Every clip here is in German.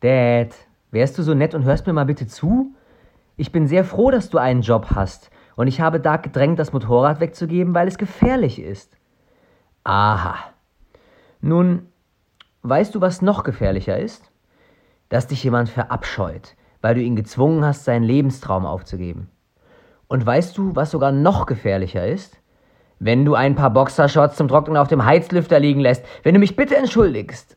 Dad, wärst du so nett und hörst mir mal bitte zu? Ich bin sehr froh, dass du einen Job hast, und ich habe Doug gedrängt, das Motorrad wegzugeben, weil es gefährlich ist. Aha. Nun, weißt du, was noch gefährlicher ist? Dass dich jemand verabscheut, weil du ihn gezwungen hast, seinen Lebenstraum aufzugeben. Und weißt du, was sogar noch gefährlicher ist? Wenn du ein paar Boxershorts zum Trocknen auf dem Heizlüfter liegen lässt, wenn du mich bitte entschuldigst.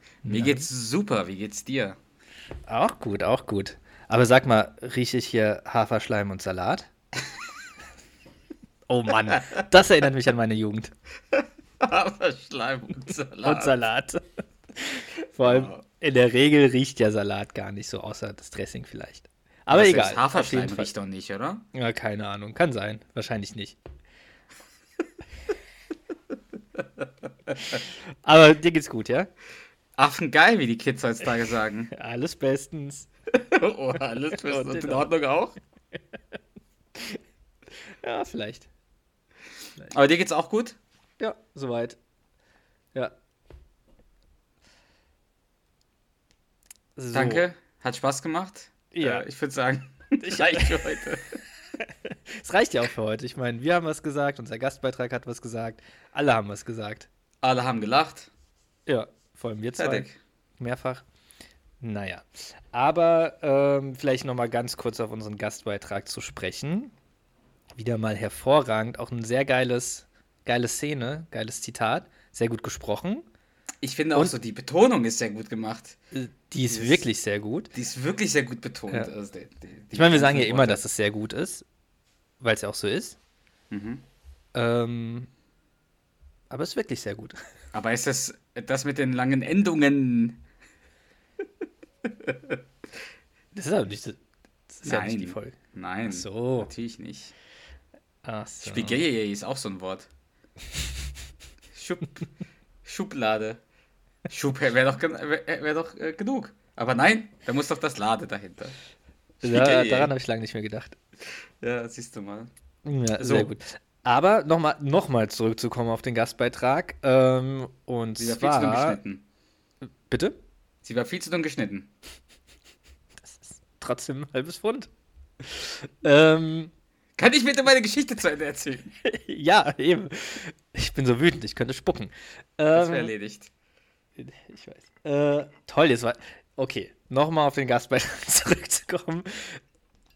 Mir geht's super. Wie geht's dir? Auch gut, auch gut. Aber sag mal, rieche ich hier Haferschleim und Salat? oh Mann, das erinnert mich an meine Jugend. Aber Schleim und Salat. Und Salat. Vor allem, in der Regel riecht ja Salat gar nicht so, außer das Dressing vielleicht. Aber Aber egal. Haferschleim riecht doch nicht, oder? Ja, keine Ahnung. Kann sein. Wahrscheinlich nicht. Aber dir geht's gut, ja? Affengeil, wie die Kids heutzutage sagen. Alles bestens. oh, alles ist Und in Ordnung auch. Ja, vielleicht. Aber dir geht's auch gut? Ja, soweit. Ja. So. Danke. Hat Spaß gemacht. Ja. Äh, ich würde sagen, reicht für heute. Es reicht ja auch für heute. Ich meine, wir haben was gesagt, unser Gastbeitrag hat was gesagt, alle haben was gesagt. Alle haben gelacht. Ja, vor allem wir zwei. Fertig. Mehrfach. Naja. Aber ähm, vielleicht nochmal ganz kurz auf unseren Gastbeitrag zu sprechen. Wieder mal hervorragend. Auch ein sehr geiles, geile Szene, geiles Zitat. Sehr gut gesprochen. Ich finde auch Und- so, die Betonung ist sehr gut gemacht. Äh, Die ist Dieses- wirklich sehr gut. Die ist wirklich sehr gut betont. Ja. Also die, die, die Ich meine, wir sagen ja immer, dass es sehr gut ist, weil es ja auch so ist. Mhm. Ähm, aber es ist wirklich sehr gut. Aber ist das das mit den langen Endungen? Das ist aber nicht, so- das ist ja nicht die Nein. Folge. Nein. Ach so. Natürlich nicht. Ach so. Spaghetti ist auch so ein Wort. Schub, Schublade. Schub wäre doch, wär, doch äh, genug. Aber nein, da muss doch das Lade dahinter. Ja, daran habe ich lange nicht mehr gedacht. Ja, siehst du mal. Ja, So. sehr gut. Aber nochmal noch mal zurückzukommen auf den Gastbeitrag. Ähm, und Sie war viel zu zwar. geschnitten. Bitte? Sie war viel zu dumm geschnitten. Trotzdem ein halbes Pfund. ähm, Kann ich bitte meine Geschichte zu Ende erzählen? ja, eben. Ich bin so wütend, ich könnte spucken. Das Ähm, wäre erledigt. Ich weiß. Äh, toll, jetzt war. Okay, nochmal auf den Gastbeitrag zurückzukommen.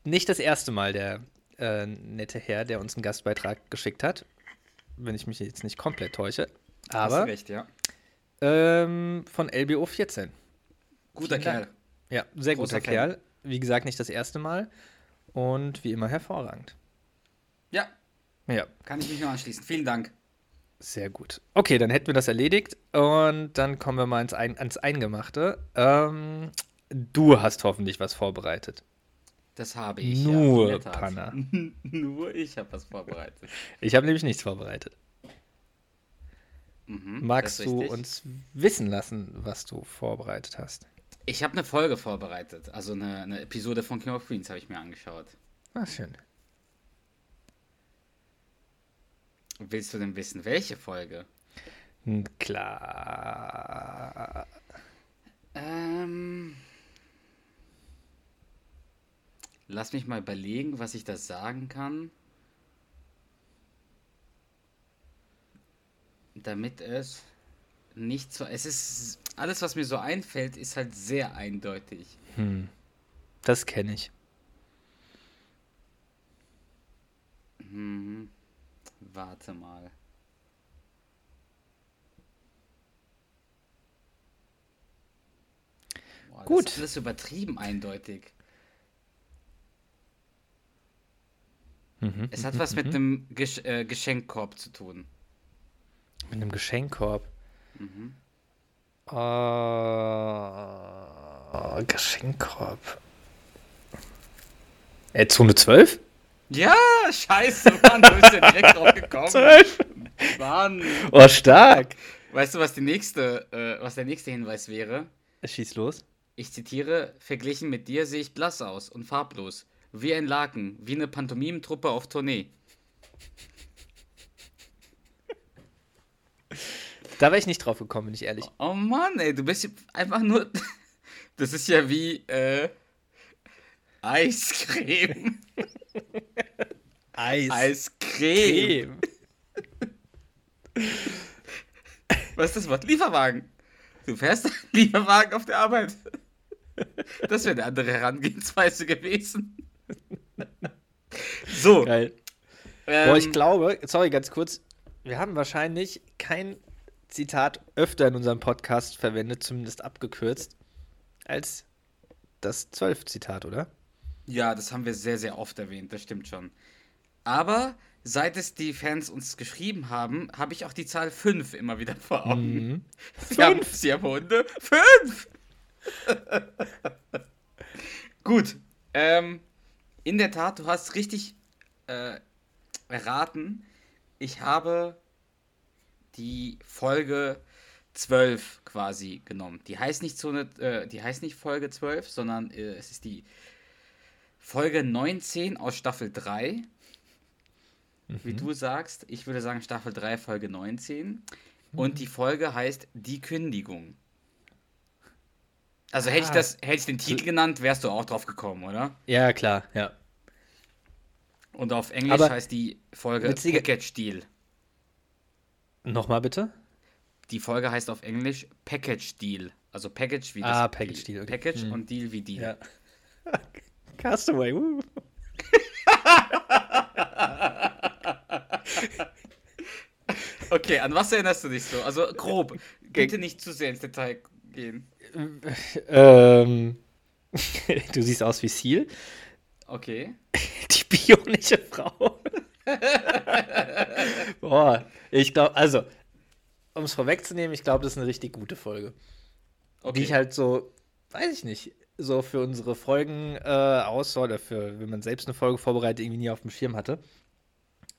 Nicht das erste Mal der äh, nette Herr, der uns einen Gastbeitrag geschickt hat. Wenn ich mich jetzt nicht komplett täusche. Hast Aber recht, ja. ähm, von LBO 14. Guter Vielen Dank. Kerl. Ja, sehr Großer guter Fan. Kerl. Wie gesagt, nicht das erste Mal. Und wie immer hervorragend. Ja, Ja, kann ich mich nur anschließen. Vielen Dank. sehr gut. Okay, dann hätten wir das erledigt. Und dann kommen wir mal ins, Ein ans Eingemachte. Ähm, du hast hoffentlich was vorbereitet. Das habe ich. Nur ja. Panna. Nur ich habe was vorbereitet. Ich habe nämlich nichts vorbereitet. Mhm, Magst du uns wissen lassen, was du vorbereitet hast? Ich habe eine Folge vorbereitet. Also eine, eine Episode von King of Queens habe ich mir angeschaut. Ah, schön. Willst du denn wissen, welche Folge? Klar. Ähm. Lass mich mal überlegen, was ich da sagen kann. Damit es nicht so. Es ist. Alles, was mir so einfällt, ist halt sehr eindeutig. Hm. Das kenne ich. Mhm. Warte mal. Boah, das Gut. ist alles übertrieben eindeutig. Mhm. Es hat was mit einem Gesch äh, Geschenkkorb zu tun. Mit einem Geschenkkorb. Mhm. Äh, Geschenkkorb. Äh, Zone 12? Ja, scheiße, Mann, du bist ja direkt drauf gekommen. 12? Mann. Oh, stark. Weißt du, was, die nächste, äh, was der nächste Hinweis wäre? Schieß los. Ich zitiere, verglichen mit dir sehe ich blass aus und farblos. Wie ein Laken, wie eine Pantomimentruppe auf Tournee. Da wäre ich nicht drauf gekommen, bin ich ehrlich. Oh Mann, ey, du bist einfach nur. Das ist ja wie, äh. Eiscreme. Eis. Eiscreme. Was ist das Wort? Lieferwagen. Du fährst einen Lieferwagen auf der Arbeit. Das wäre eine andere Herangehensweise gewesen. So. Geil. Ähm, Boah, ich glaube, sorry, ganz kurz. Wir haben wahrscheinlich kein Zitat öfter in unserem Podcast verwendet, zumindest abgekürzt, als das 12-Zitat, oder? Ja, das haben wir sehr, sehr oft erwähnt, das stimmt schon. Aber seit es die Fans uns geschrieben haben, habe ich auch die Zahl 5 immer wieder vor Augen. Sie, haben, sie haben Hunde. 5! Gut. Ähm, in der Tat, du hast richtig äh, erraten. Ich habe die Folge 12 quasi genommen. Die heißt nicht so eine, äh, die heißt nicht Folge 12, sondern äh, es ist die Folge 19 aus Staffel 3. Wie du sagst, ich würde sagen Staffel 3, Folge 19. Und die Folge heißt Die Kündigung. Also hätte ich Ah. das, hätte ich den Titel genannt, wärst du auch drauf gekommen, oder? Ja, klar, ja. Und auf Englisch Aber heißt die Folge witzige- Package Deal. Nochmal bitte? Die Folge heißt auf Englisch Package Deal. Also Package wie das Ah, Package Deal, okay. Package Hm. und Deal wie Deal. Ja. Castaway, uh. Okay, an was erinnerst du dich so? Also grob. Bitte nicht zu sehr ins Detail gehen. ähm, du siehst aus wie Seal. Okay. Die bionische Frau. Boah, ich glaube, also, um es vorwegzunehmen, ich glaube, das ist eine richtig gute Folge. Okay. Die ich halt so, weiß ich nicht, so für unsere Folgen äh, Auswahl oder für, wenn man selbst eine Folge vorbereitet, irgendwie nie auf dem Schirm hatte,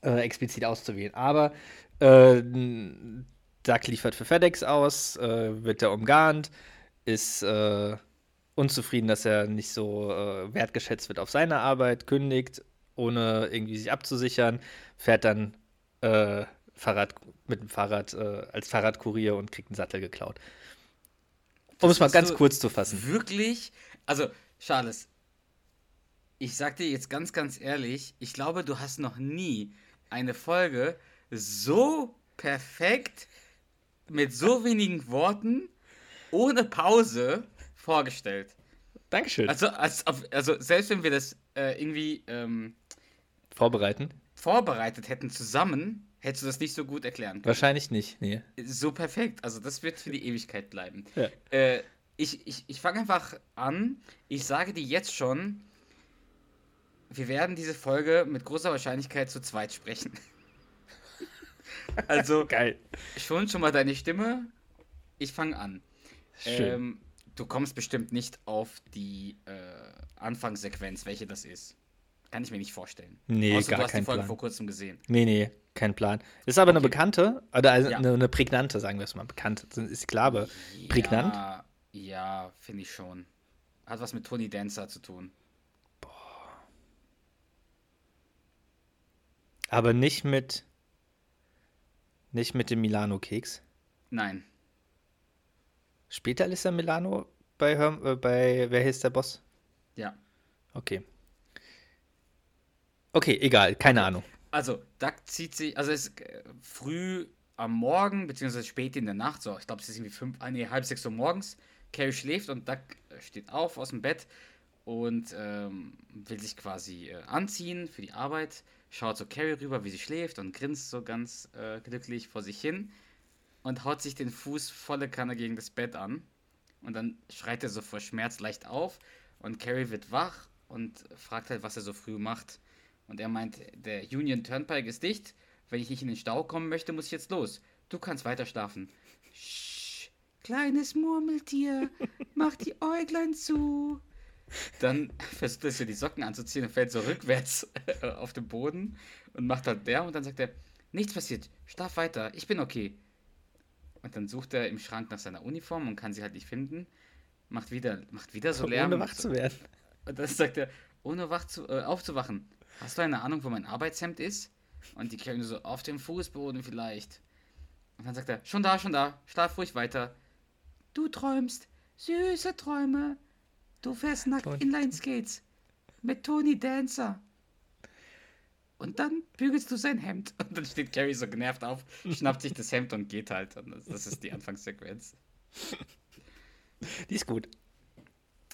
äh, explizit auszuwählen. Aber äh, Duck liefert für FedEx aus, äh, wird er umgarnt, ist äh, unzufrieden, dass er nicht so äh, wertgeschätzt wird auf seine Arbeit, kündigt, ohne irgendwie sich abzusichern, fährt dann äh, Fahrrad, mit dem Fahrrad äh, als Fahrradkurier und kriegt einen Sattel geklaut. Um es mal ganz kurz zu fassen. Wirklich? Also, Charles, ich sag dir jetzt ganz, ganz ehrlich, ich glaube, du hast noch nie eine Folge so perfekt, mit so wenigen Worten, ohne Pause vorgestellt. Dankeschön. Also, als, also selbst wenn wir das äh, irgendwie ähm, Vorbereiten? vorbereitet hätten zusammen, hättest du das nicht so gut erklären können. Wahrscheinlich nicht, nee. So perfekt. Also das wird für die Ewigkeit bleiben. Ja. Äh, ich ich, ich fange einfach an. Ich sage dir jetzt schon, wir werden diese Folge mit großer Wahrscheinlichkeit zu zweit sprechen. also Geil. schon schon mal deine Stimme. Ich fange an. Schön. Ähm, du kommst bestimmt nicht auf die äh, Anfangssequenz, welche das ist. Kann ich mir nicht vorstellen. Nee, Außer gar du hast kein die Folge Plan. vor kurzem gesehen. Nee, nee, kein Plan. Ist aber eine Okay. bekannte, oder also Ja. eine, eine prägnante, sagen wir es mal. Bekannt, ist klar, aber prägnant? Ja, ja finde ich schon. Hat was mit Tony Dancer zu tun. Aber nicht mit, nicht mit dem Milano-Keks. Nein. Später Alyssa Milano bei, Herm, äh, bei, wer hieß der Boss? Ja. Okay. Okay, egal, keine Ahnung. Also, Duck zieht sich, also es ist äh, früh am Morgen, beziehungsweise spät in der Nacht, so, ich glaube, es ist irgendwie fünf, ah, nee, halb sechs Uhr morgens. Carrie schläft und Duck äh, steht auf aus dem Bett und ähm, will sich quasi äh, anziehen für die Arbeit. Schaut so Carrie rüber, wie sie schläft und grinst so ganz äh, glücklich vor sich hin und haut sich den Fuß volle Kanne gegen das Bett an. Und dann schreit er so vor Schmerz leicht auf und Carrie wird wach und fragt halt, was er so früh macht. Und er meint, der Union Turnpike ist dicht. Wenn ich nicht in den Stau kommen möchte, muss ich jetzt los. Du kannst weiter schlafen. Sch kleines Murmeltier, mach die Äuglein zu. Dann versucht er sich die Socken anzuziehen und fällt so rückwärts äh, auf den Boden und macht halt der und dann sagt er, nichts passiert, schlaf weiter, ich bin okay. Und dann sucht er im Schrank nach seiner Uniform und kann sie halt nicht finden. Macht wieder, macht wieder so Lärm. Ohne wach zu werden. Und dann sagt er, ohne wach zu, äh, aufzuwachen. Hast du eine Ahnung, wo mein Arbeitshemd ist? Und die Kerle so, auf dem Fußboden vielleicht. Und dann sagt er, schon da, schon da, schlaf ruhig weiter. Du träumst süße Träume. Du fährst nackt Tony. Inline-Skates mit Tony Dancer. Und dann bügelst du sein Hemd. Und dann steht Carrie so genervt auf, schnappt sich das Hemd und geht halt. Und das, das ist die Anfangssequenz. Die ist gut.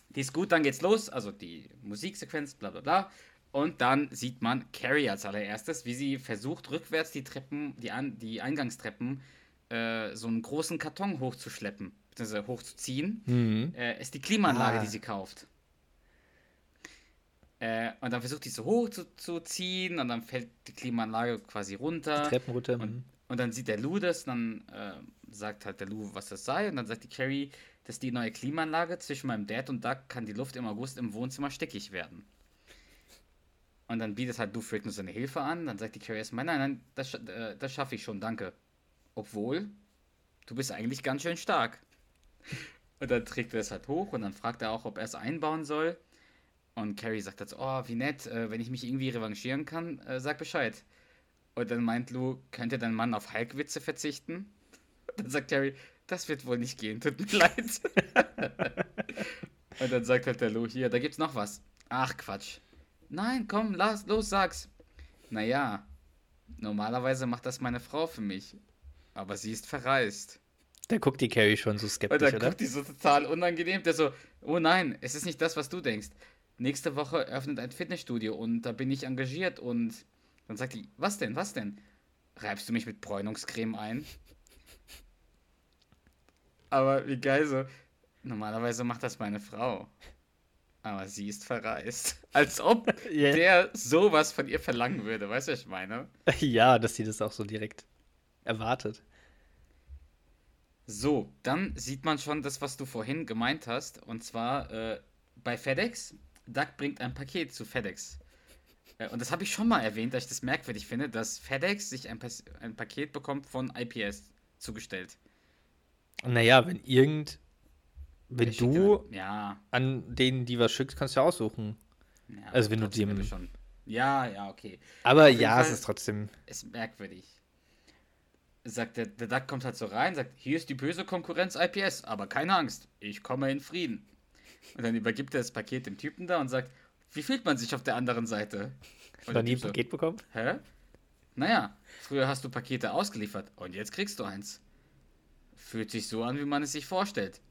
Die ist gut, dann geht's los. Also die Musiksequenz, bla bla bla. Und dann sieht man Carrie als allererstes, wie sie versucht, rückwärts die Treppen, die, An die Eingangstreppen, äh, so einen großen Karton hochzuschleppen, beziehungsweise hochzuziehen. Mhm. Äh, ist die Klimaanlage, Ah. die sie kauft. Äh, und dann versucht die so hoch zu, zu ziehen und dann fällt die Klimaanlage quasi runter. Treppen runter. Und, und dann sieht der Lou das, dann äh, sagt halt der Lou, was das sei. Und dann sagt die Carrie, das ist die neue Klimaanlage. Zwischen meinem Dad und Doug kann die Luft im August im Wohnzimmer stickig werden. Und dann bietet halt Lou Frick nur seine Hilfe an. Dann sagt die Carrie erstmal, nein, nein, das, äh, das schaffe ich schon, danke. Obwohl, du bist eigentlich ganz schön stark. Und dann trägt er es halt hoch und dann fragt er auch, ob er es einbauen soll. Und Carrie sagt so, oh, wie nett, äh, wenn ich mich irgendwie revanchieren kann, äh, sag Bescheid. Und dann meint Lou, könnte dein Mann auf Hulk-Witze verzichten? Dann sagt Carrie, das wird wohl nicht gehen, tut mir leid. Und dann sagt halt der Lou, hier, da gibt's noch was. Ach, Quatsch. Nein, komm, lass, los, sag's. Naja, normalerweise macht das meine Frau für mich. Aber sie ist verreist. Da guckt die Carrie schon so skeptisch, oder? guckt die so total unangenehm. Der so, oh nein, es ist nicht das, was du denkst. Nächste Woche öffnet ein Fitnessstudio und da bin ich engagiert und dann sagt die, was denn, was denn? Reibst du mich mit Bräunungscreme ein? Aber wie geil so, normalerweise macht das meine Frau. Aber sie ist verreist. Als ob Ja. der sowas von ihr verlangen würde, weißt du, was ich meine? Ja, dass sie das auch so direkt erwartet. So, dann sieht man schon das, was du vorhin gemeint hast. Und zwar äh, bei FedEx. Doug bringt ein Paket zu FedEx. Äh, und das habe ich schon mal erwähnt, dass ich das merkwürdig finde, dass FedEx sich ein, Pas ein Paket bekommt von IPS zugestellt. Naja, wenn irgend. Wenn schickt du ja- an denen, die was schickst, kannst du ja aussuchen. ja. Also wenn du dem- schon. Ja, ja, okay. Aber jeden ja, es Fall- ist trotzdem. Ist merkwürdig. Sagt der, der Duck kommt halt so rein, sagt, hier ist die böse Konkurrenz IPS, aber keine Angst, ich komme in Frieden. Und dann übergibt er das Paket dem Typen da und sagt, wie fühlt man sich auf der anderen Seite? Und Noch nie ein so, Paket bekommen? Hä? Naja, früher hast du Pakete ausgeliefert und jetzt kriegst du eins. Fühlt sich so an, wie man es sich vorstellt.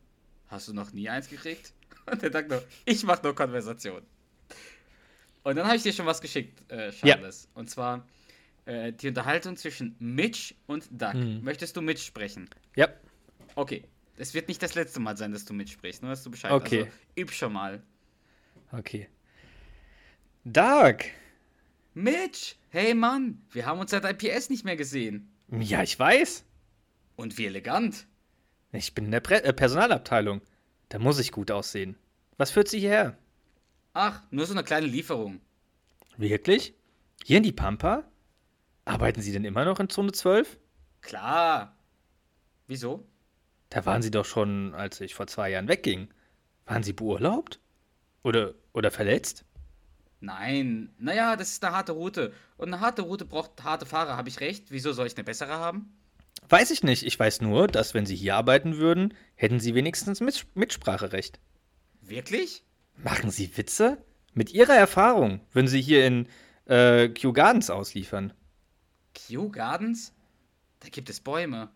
Hast du noch nie eins gekriegt? Und der Duck nur, ich mach nur Konversation. Und dann habe ich dir schon was geschickt, äh, Ja. Charles. Und zwar äh, die Unterhaltung zwischen Mitch und Doug. Mhm. Möchtest du Mitch sprechen? Ja. Okay. Es wird nicht das letzte Mal sein, dass du Mitch sprichst, nur dass du Bescheid Okay. Also, üb schon mal. Okay. Doug! Mitch! Hey Mann, wir haben uns seit IPS nicht mehr gesehen. Ja, ich weiß. Und wie elegant. Ich bin in der Pre äh, Personalabteilung. Da muss ich gut aussehen. Was führt Sie hierher? Ach, nur so eine kleine Lieferung. Wirklich? Hier in die Pampa? Arbeiten Sie denn immer noch in Zone 12? Klar. Wieso? Da waren Sie doch schon, als ich vor zwei Jahren wegging. Waren Sie beurlaubt? Oder, oder verletzt? Nein. Naja, das ist eine harte Route. Und eine harte Route braucht harte Fahrer, habe ich recht? Wieso soll ich eine bessere haben? Weiß ich nicht. Ich weiß nur, dass wenn Sie hier arbeiten würden, hätten Sie wenigstens Mit Mitspracherecht. Wirklich? Machen Sie Witze? Mit Ihrer Erfahrung würden Sie hier in äh, Kew Gardens ausliefern. Kew Gardens? Da gibt es Bäume.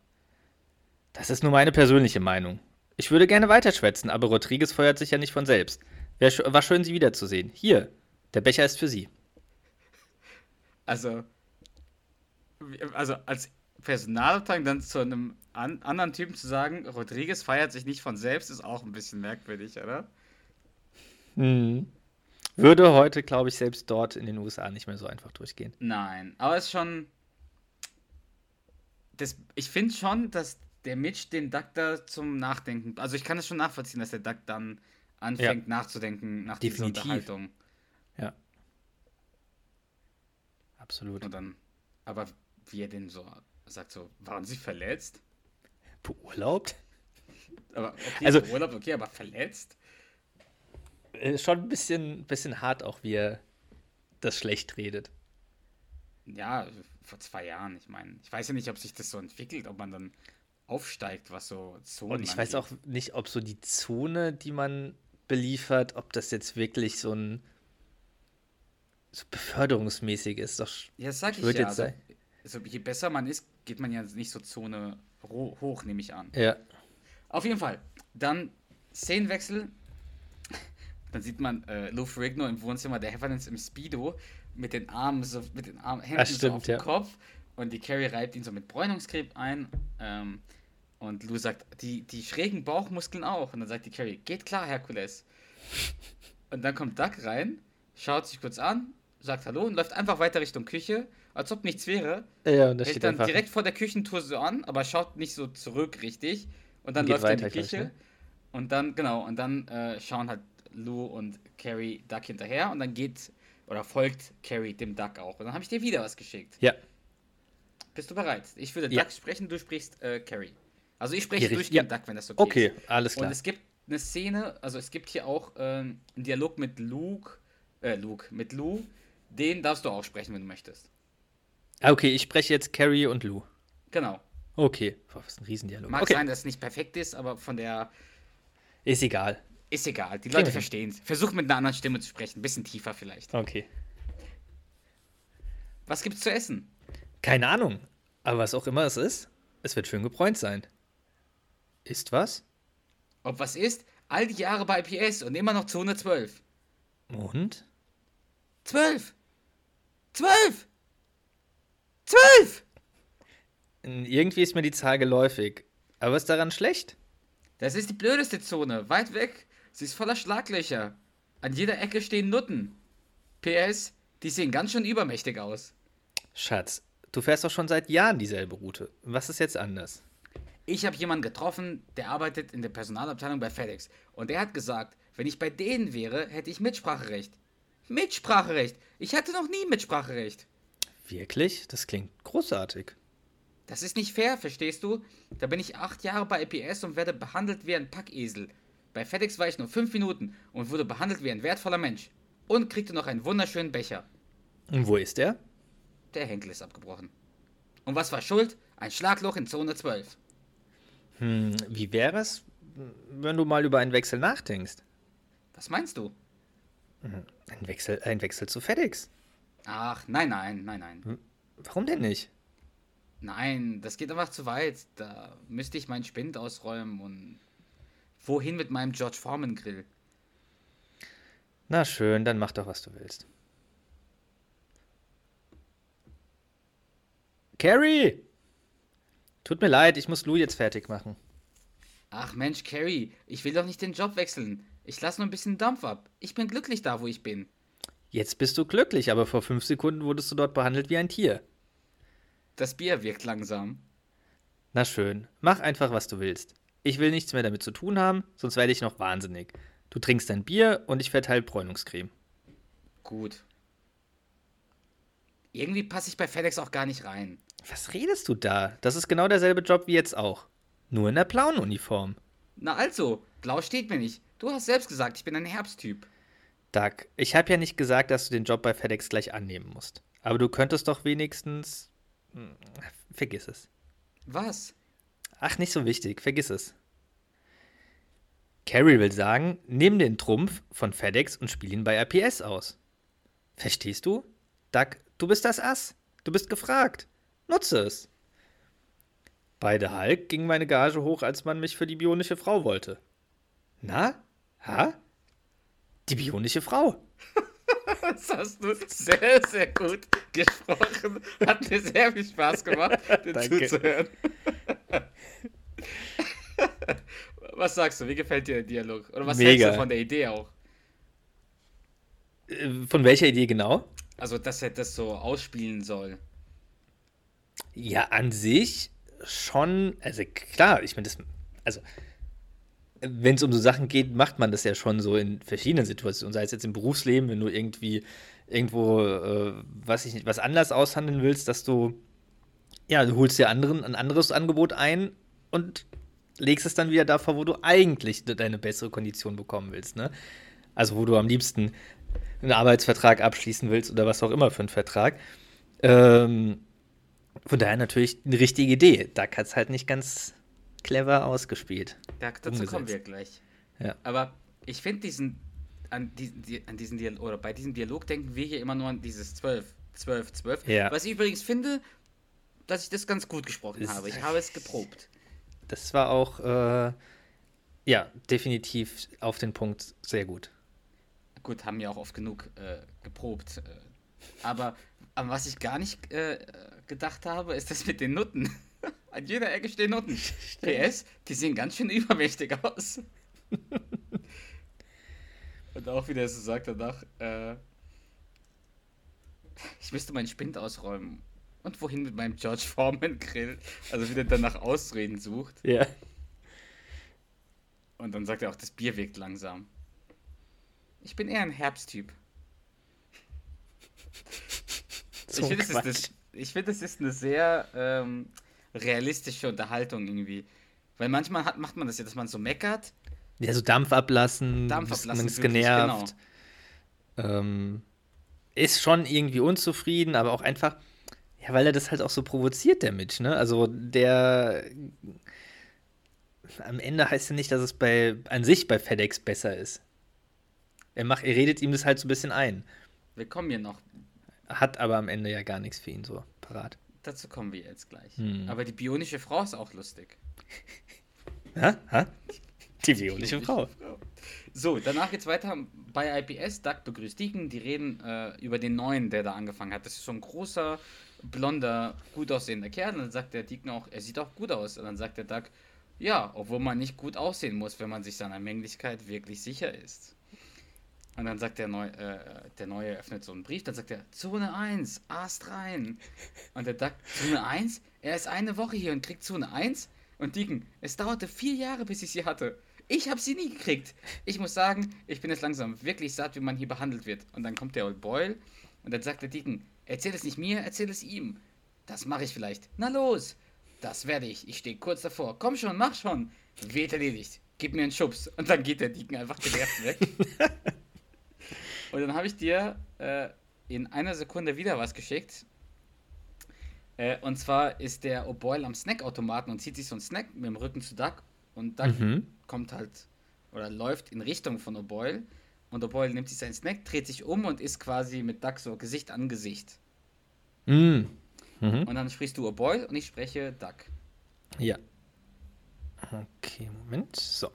Das ist nur meine persönliche Meinung. Ich würde gerne weiterschwätzen, aber Rodriguez feuert sich ja nicht von selbst. War schön, Sie wiederzusehen. Hier, der Becher ist für Sie. Also, also als Personalabteilung dann zu einem an, anderen Typen zu sagen, Rodriguez feiert sich nicht von selbst, ist auch ein bisschen merkwürdig, oder? Hm. Würde heute, glaube ich, selbst dort in den USA nicht mehr so einfach durchgehen. Nein, aber es ist schon. Das, ich finde schon, dass der Mitch den Duck da zum Nachdenken. Also ich kann es schon nachvollziehen, dass der Duck dann anfängt Ja. nachzudenken nach Definitiv. dieser Unterhaltung. Ja. Absolut. Und dann, aber wie er denn so sagt, so, waren sie verletzt? Beurlaubt? Aber okay, Also- Urlaub, okay, aber verletzt? Äh, Schon ein bisschen, bisschen hart auch, wie er das schlecht redet. Ja, vor zwei Jahren, ich meine. Ich weiß ja nicht, ob sich das so entwickelt, ob man dann aufsteigt, was so Zonen Und ich weiß angeht. auch nicht, ob so die Zone, die man beliefert, ob das jetzt wirklich so ein so beförderungsmäßig ist. Doch, Ja, das sag ich, Ich ja. jetzt Also, also je besser man ist, geht man ja nicht so Zone hoch, nehme ich an. ja. Auf jeden Fall. Dann Szenenwechsel. Dann sieht man äh, Lou Ferrigno im Wohnzimmer der Heavens im Speedo mit den Armen so mit den Armen, Händen so stimmt, auf dem ja. Kopf und die Carrie reibt ihn so mit Bräunungscreme ein ähm, und Lou sagt die die schrägen Bauchmuskeln auch und dann sagt die Carrie geht klar Herkules und dann kommt Doug rein schaut sich kurz an sagt Hallo und läuft einfach weiter Richtung Küche als ob nichts wäre Ja, und da hält steht dann einfach. direkt vor der Küchentour so an, aber schaut nicht so zurück richtig. Und dann Geht läuft er in die Küche. ne? Und dann, genau, und dann äh, schauen halt Lou und Carrie Duck hinterher und dann geht oder folgt Carrie dem Duck auch. Und dann habe ich dir wieder was geschickt. Ja, Bist du bereit? Ich würde Ja. Duck sprechen, du sprichst äh, Carrie. Also ich spreche richtig. durchgehend Ja. Duck, wenn das okay, okay, ist. alles Und klar. es gibt eine Szene, also es gibt hier auch ähm, einen Dialog mit Luke, äh, Luke, mit Lou. Den darfst du auch sprechen, wenn du möchtest. Ah, okay, ich spreche jetzt Carrie und Lou. Genau. Okay, Boah, was ein Riesendialog. Mag okay, sein, dass es nicht perfekt ist, aber von der ist egal. Ist egal, die Leute verstehen es. Versuch mit einer anderen Stimme zu sprechen, ein bisschen tiefer vielleicht. Okay. Was gibt's zu essen? Keine Ahnung, aber was auch immer es ist, es wird schön gebräunt sein. Ist was? Ob was ist? All die Jahre bei PS und immer noch Zone 12. Und? 12! 12! 12! Irgendwie ist mir die Zahl geläufig. Aber ist daran schlecht? Das ist die blödeste Zone. Weit weg. Sie ist voller Schlaglöcher. An jeder Ecke stehen Nutten. PS, die sehen ganz schön übermächtig aus. Schatz, du fährst doch schon seit Jahren dieselbe Route. Was ist jetzt anders? Ich habe jemanden getroffen, der arbeitet in der Personalabteilung bei FedEx. Und der hat gesagt, wenn ich bei denen wäre, hätte ich Mitspracherecht. Mitspracherecht! Ich hatte noch nie Mitspracherecht. Wirklich? Das klingt großartig. Das ist nicht fair, verstehst du? Da bin ich acht Jahre bei EPS und werde behandelt wie ein Packesel. Bei FedEx war ich nur fünf Minuten und wurde behandelt wie ein wertvoller Mensch. Und kriegte noch einen wunderschönen Becher. Und wo ist der? Der Henkel ist abgebrochen. Und was war schuld? Ein Schlagloch in Zone 12. Hm, wie wäre es, wenn du mal über einen Wechsel nachdenkst? Was meinst du? Ein Wechsel, ein Wechsel zu FedEx. Ach, nein, nein, nein, nein. Warum denn nicht? Nein, das geht einfach zu weit. Da müsste ich meinen Spind ausräumen und. Wohin mit meinem George Foreman Grill? Na schön, dann mach doch, was du willst. Carrie! Tut mir leid, ich muss Lou jetzt fertig machen. Ach Mensch, Carrie, ich will doch nicht den Job wechseln. Ich lasse nur ein bisschen Dampf ab. Ich bin glücklich da, wo ich bin. Jetzt bist du glücklich, aber vor fünf Sekunden wurdest du dort behandelt wie ein Tier. Das Bier wirkt langsam. Na schön, mach einfach, was du willst. Ich will nichts mehr damit zu tun haben, sonst werde ich noch wahnsinnig. Du trinkst dein Bier und ich verteile Bräunungscreme. Gut. Irgendwie passe ich bei FedEx auch gar nicht rein. Was redest du da? Das ist genau derselbe Job wie jetzt auch. Nur in der blauen Uniform. Na also, blau steht mir nicht. Du hast selbst gesagt, ich bin ein Herbsttyp. Doug, ich habe ja nicht gesagt, dass du den Job bei FedEx gleich annehmen musst. Aber du könntest doch wenigstens. Hm, Vergiss es. Was? Ach, nicht so wichtig, vergiss es. Carrie will sagen, nimm den Trumpf von FedEx und spiel ihn bei RPS aus. Verstehst du? Doug, du bist das Ass. Du bist gefragt. Nutze es. Bei The Hulk ging meine Gage hoch, als man mich für die bionische Frau wollte. Na? Ha? Die bionische Frau. Das hast du sehr, sehr gut gesprochen. Hat mir sehr viel Spaß gemacht, dir zuzuhören. Was sagst du? Wie gefällt dir der Dialog? Oder was Mega. hältst du von der Idee auch? Äh, Von welcher Idee genau? Also, dass er das so ausspielen soll. Ja, an sich schon, also klar, ich meine, das, also wenn es um so Sachen geht, macht man das ja schon so in verschiedenen Situationen, sei es jetzt im Berufsleben, wenn du irgendwie irgendwo, äh, was ich nicht, was anders aushandeln willst, dass du, ja, du holst dir anderen, ein anderes Angebot ein und legst es dann wieder da vor, wo du eigentlich deine bessere Kondition bekommen willst, ne? Also wo du am liebsten einen Arbeitsvertrag abschließen willst oder was auch immer für einen Vertrag. Ähm, von daher natürlich eine richtige Idee. Da hat es halt nicht ganz clever ausgespielt. Da, dazu umgesetzt. kommen wir gleich. Ja. Aber ich finde diesen, an diesen, an diesen Dialog, oder bei diesem Dialog denken wir hier immer nur an dieses 12, 12, 12. Ja. Was ich übrigens finde, dass ich das ganz gut gesprochen ist, habe. Ich habe es geprobt. Das war auch, äh, ja, definitiv auf den Punkt sehr gut. Gut, haben ja auch oft genug äh, geprobt. Äh, aber an was ich gar nicht äh, gedacht habe, ist das mit den Nutten. an jeder Ecke stehen Nutten. PS, die sehen ganz schön übermächtig aus. Und auch wieder so sagt danach, äh, ich müsste meinen Spind ausräumen. Und wohin mit meinem George Foreman Grill? Also wieder danach Ausreden sucht. Ja. Und dann sagt er auch, das Bier wirkt langsam. Ich bin eher ein Herbsttyp. So ich finde, es, ist find, es ist eine sehr ähm, realistische Unterhaltung irgendwie. Weil manchmal hat, macht man das ja, dass man so meckert ja, so Dampf ablassen, Dampf ablassen man ist genervt. Genau. Ähm, ist schon irgendwie unzufrieden, aber auch einfach, ja, weil er das halt auch so provoziert, der Mitch, ne? Also der am Ende heißt ja nicht, dass es bei an sich bei FedEx besser ist. Er macht, er redet ihm das halt so ein bisschen ein. Wir kommen hier noch. Hat aber am Ende ja gar nichts für ihn so parat. Dazu kommen wir jetzt gleich. Hm. Aber die bionische Frau ist auch lustig. Ha? Ha? Die violische Frau. So, danach geht's weiter bei IPS. Doug begrüßt Deacon. Die reden äh, über den neuen, der da angefangen hat. Das ist so ein großer, blonder, gut aussehender Kerl. Und dann sagt der Deacon auch, er sieht auch gut aus. Und dann sagt der Doug, ja, obwohl man nicht gut aussehen muss, wenn man sich seiner Männlichkeit wirklich sicher ist. Und dann sagt der, Neu, äh, der Neue, öffnet so einen Brief, dann sagt er, Zone 1, Ast rein. Und der Duck, Zone 1? Er ist eine Woche hier und kriegt Zone 1? Und Deacon, es dauerte vier Jahre, bis ich sie hatte. Ich habe sie nie gekriegt. Ich muss sagen, ich bin jetzt langsam wirklich satt, wie man hier behandelt wird. Und dann kommt der Old Boyle und dann sagt der Deacon, erzähl es nicht mir, erzähl es ihm. Das mache ich vielleicht. Na los. Das werde ich. Ich stehe kurz davor. Komm schon, mach schon. Wird erledigt. Gib mir einen Schubs. Und dann geht der Deacon einfach genervt weg. und dann habe ich dir äh, in einer Sekunde wieder was geschickt. Äh, und zwar ist der O'Boyle am Snackautomaten und zieht sich so einen Snack mit dem Rücken zu Duck. Und Duck mhm kommt halt oder läuft in Richtung von O'Boyle. Und O'Boyle nimmt sich seinen Snack, dreht sich um und ist quasi mit Duck so Gesicht an Gesicht. Mm. Mhm. Und dann sprichst du O'Boyle und ich spreche Duck. Ja. Okay, Moment. So.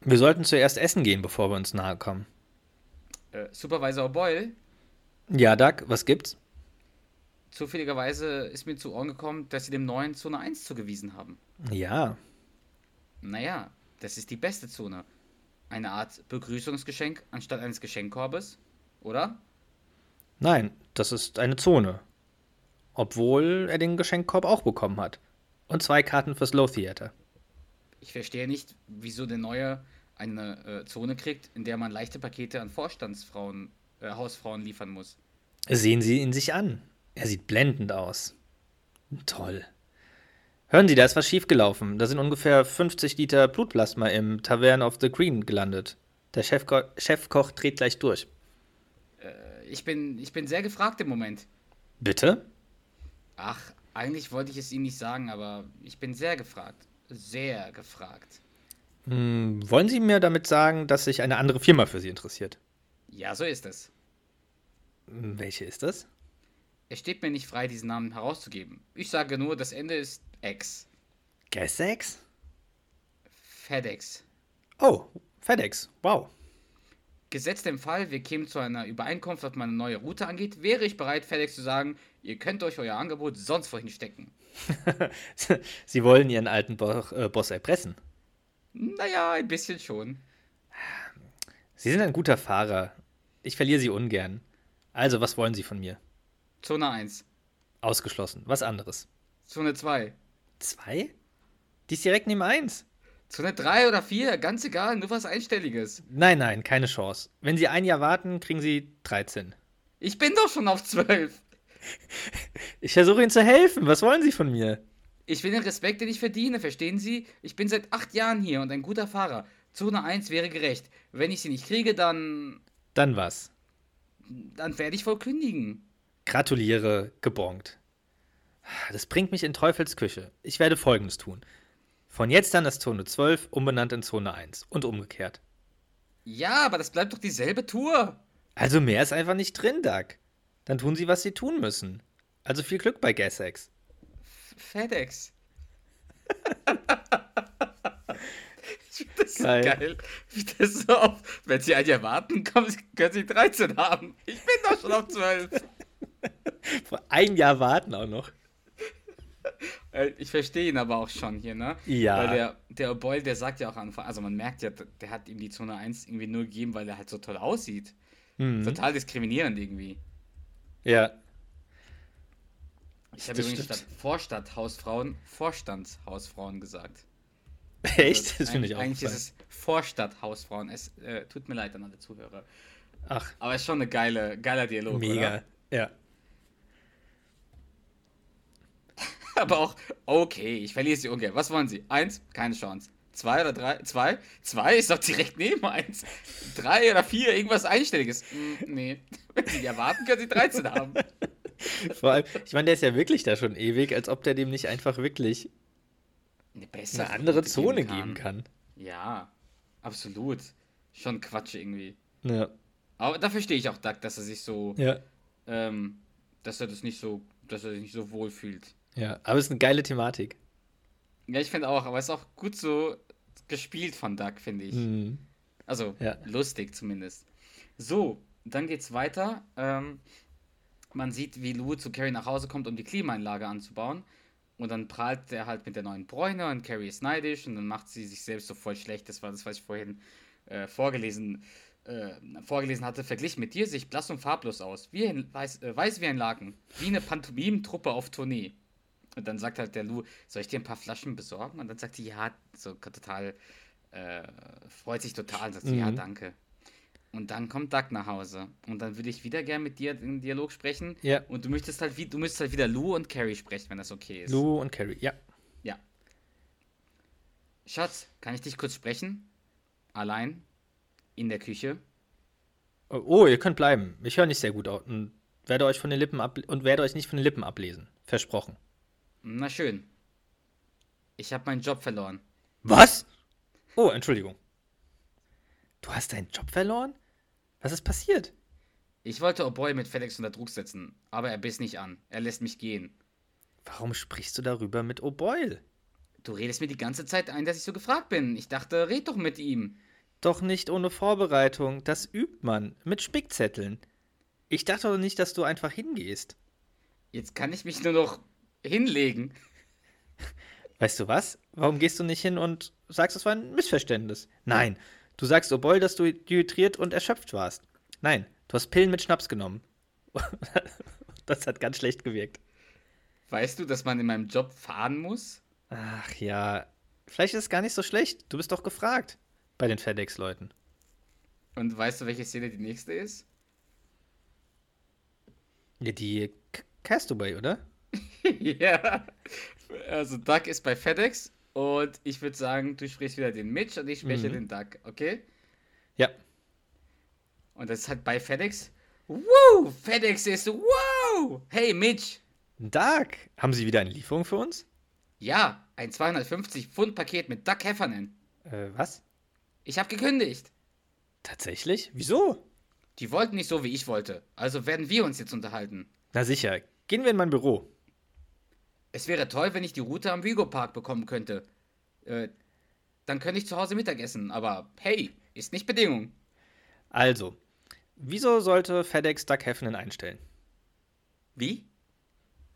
Wir sollten zuerst essen gehen, bevor wir uns nahe kommen. Äh, Supervisor O'Boyle? Ja, Duck, was gibt's? Zufälligerweise ist mir zu Ohren gekommen, dass sie dem neuen Zone 1 zugewiesen haben. Ja, naja, das ist die beste Zone. Eine Art Begrüßungsgeschenk anstatt eines Geschenkkorbes, oder? Nein, das ist eine Zone. Obwohl er den Geschenkkorb auch bekommen hat. Und zwei Karten fürs Low Theater. Ich verstehe nicht, wieso der Neue eine äh, Zone kriegt, in der man leichte Pakete an Vorstandsfrauen, äh, Hausfrauen liefern muss. Sehen Sie ihn sich an. Er sieht blendend aus. Toll. Hören Sie, da ist was schiefgelaufen. Da sind ungefähr 50 Liter Blutplasma im Tavern of the Green gelandet. Der Chefko Chefkoch dreht gleich durch. Äh, ich, bin, ich bin sehr gefragt im Moment. Bitte? Ach, eigentlich wollte ich es Ihnen nicht sagen, aber ich bin sehr gefragt. Sehr gefragt. Hm, wollen Sie mir damit sagen, dass sich eine andere Firma für Sie interessiert? Ja, so ist es. Hm, welche ist das? Es steht mir nicht frei, diesen Namen herauszugeben. Ich sage nur, das Ende ist X. Gessex? FedEx. Oh, FedEx. Wow. Gesetzt im Fall, wir kämen zu einer Übereinkunft, was meine neue Route angeht, wäre ich bereit, FedEx zu sagen, ihr könnt euch euer Angebot sonst wohin stecken. Sie wollen Ihren alten Bo äh, Boss erpressen? Naja, ein bisschen schon. Sie sind ein guter Fahrer. Ich verliere Sie ungern. Also, was wollen Sie von mir? Zone 1. Ausgeschlossen. Was anderes. Zone 2. Zwei? Die ist direkt neben eins. Zone 3 oder 4, ganz egal, nur was Einstelliges. Nein, nein, keine Chance. Wenn Sie ein Jahr warten, kriegen Sie 13. Ich bin doch schon auf 12. Ich versuche Ihnen zu helfen. Was wollen Sie von mir? Ich will den Respekt, den ich verdiene, verstehen Sie? Ich bin seit acht Jahren hier und ein guter Fahrer. Zone 1 wäre gerecht. Wenn ich sie nicht kriege, dann. Dann was? dann werde ich wohl kündigen. Gratuliere, gebongt. Das bringt mich in Teufels Küche. Ich werde folgendes tun. Von jetzt an ist Zone 12 umbenannt in Zone 1 und umgekehrt. Ja, aber das bleibt doch dieselbe Tour. Also mehr ist einfach nicht drin, Doug. Dann tun sie, was sie tun müssen. Also viel Glück bei Gassex. FedEx. ich finde das so Geil. geil. Wie das so auf. Wenn sie ein Jahr warten, kommen, sie- können sie 13 haben. Ich bin doch schon auf 12. Vor ein Jahr warten auch noch. Äh, Ich verstehe ihn aber auch schon hier, ne? Ja. Weil der, der O'Boyle, der sagt ja auch Anfang, also man merkt ja, der hat ihm die Zone 1 irgendwie nur gegeben, weil er halt so toll aussieht. Mhm. Total diskriminierend irgendwie. Ja. Ich habe übrigens stimmt. statt Vorstadthausfrauen Vorstandshausfrauen gesagt. Echt? Das finde ich Eigentlich- auch. Eigentlich ist es Vorstadthausfrauen. Es äh, tut mir leid an alle Zuhörer. Ach, Aber es ist schon eine geile, geiler Dialog. mega. Oder? Ja. Aber auch, okay, ich verliere sie ungern. Was wollen Sie? Eins? Keine Chance. Zwei oder drei? Zwei? Zwei ist doch direkt neben eins. Drei oder vier? Irgendwas Einstelliges? Hm, nee. Wenn Sie erwarten, können Sie 13 haben. Vor allem, ich meine, der ist ja wirklich da schon ewig, als ob der dem nicht einfach wirklich Eine, bessere eine andere Zone geben kann. Ja, absolut. Schon Quatsch irgendwie. Ja. Aber da verstehe ich auch Doug, dass er sich so, Ja. ähm, dass er das nicht so, dass er sich nicht so wohl fühlt. Ja. Aber es ist eine geile Thematik. Ja, ich finde auch, aber es ist auch gut so gespielt von Doug, finde ich. Mhm. Also Ja. lustig zumindest. So, dann geht's weiter. Ähm, man sieht, wie Lou zu Carrie nach Hause kommt, um die Klimaanlage anzubauen. Und dann prahlt er halt mit der neuen Bräune und Carrie ist neidisch und dann macht sie sich selbst so voll schlecht. Das war das, was ich vorhin äh, vorgelesen, äh, vorgelesen hatte. Verglichen mit dir sehe ich blass und farblos aus. Wie ein, weiß, äh, weiß wie ein Laken. Wie eine Pantomimentruppe auf Tournee. Und dann sagt halt der Lou, soll ich dir ein paar Flaschen besorgen? Und dann sagt sie, ja, so total, äh, freut sich total und sagt, sie, ja, Mhm. danke. Und dann kommt Doug nach Hause. Und dann würde ich wieder gern mit dir in Dialog sprechen. Ja. Und du möchtest halt, wie, du müsstest halt wieder Lou und Carrie sprechen, wenn das okay ist. Lou und Carrie, ja. Ja. Schatz, kann ich dich kurz sprechen? Allein? In der Küche? Oh, Oh, ihr könnt bleiben. Ich höre nicht sehr gut aus und werde euch von den Lippen ab und werde euch nicht von den Lippen ablesen. Versprochen. Na schön. Ich habe meinen Job verloren. Was? Oh, Entschuldigung. Du hast deinen Job verloren? Was ist passiert? Ich wollte O'Boy mit FedEx unter Druck setzen, aber er biss nicht an. Er lässt mich gehen. Warum sprichst du darüber mit O'Boyle? Du redest mir die ganze Zeit ein, dass ich so gefragt bin. Ich dachte, red doch mit ihm. Doch nicht ohne Vorbereitung. Das übt man. Mit Spickzetteln. Ich dachte doch nicht, dass du einfach hingehst. Jetzt kann ich mich nur noch hinlegen. Weißt du was? Warum gehst du nicht hin und sagst, es war ein Missverständnis? Nein, du sagst O'Boyle, dass du dehydriert und erschöpft warst. Nein, du hast Pillen mit Schnaps genommen. das hat ganz schlecht gewirkt. Weißt du, dass man in meinem Job fahren muss? Ach ja, vielleicht ist es gar nicht so schlecht. Du bist doch gefragt bei den FedEx-Leuten. Und weißt du, welche Szene die nächste ist? Ja, die Castaway, oder? ja. Also Doug ist bei FedEx und ich würde sagen, du sprichst wieder den Mitch und ich spreche Mhm. den Doug, okay? Ja. Und das ist halt bei FedEx. Woo! FedEx ist wow! Hey Mitch! Doug, haben Sie wieder eine Lieferung für uns? Ja, ein 250 Pfund Paket mit Doug Heffernan. Äh, was? Ich habe gekündigt. Tatsächlich? Wieso? Die wollten nicht so, wie ich wollte. Also werden wir uns jetzt unterhalten. Na sicher. Gehen wir in mein Büro. Es wäre toll, wenn ich die Route am Vigo Park bekommen könnte. Äh, dann könnte ich zu Hause Mittagessen, aber hey, ist nicht Bedingung. Also, wieso sollte FedEx Doug Heffernan einstellen? Wie?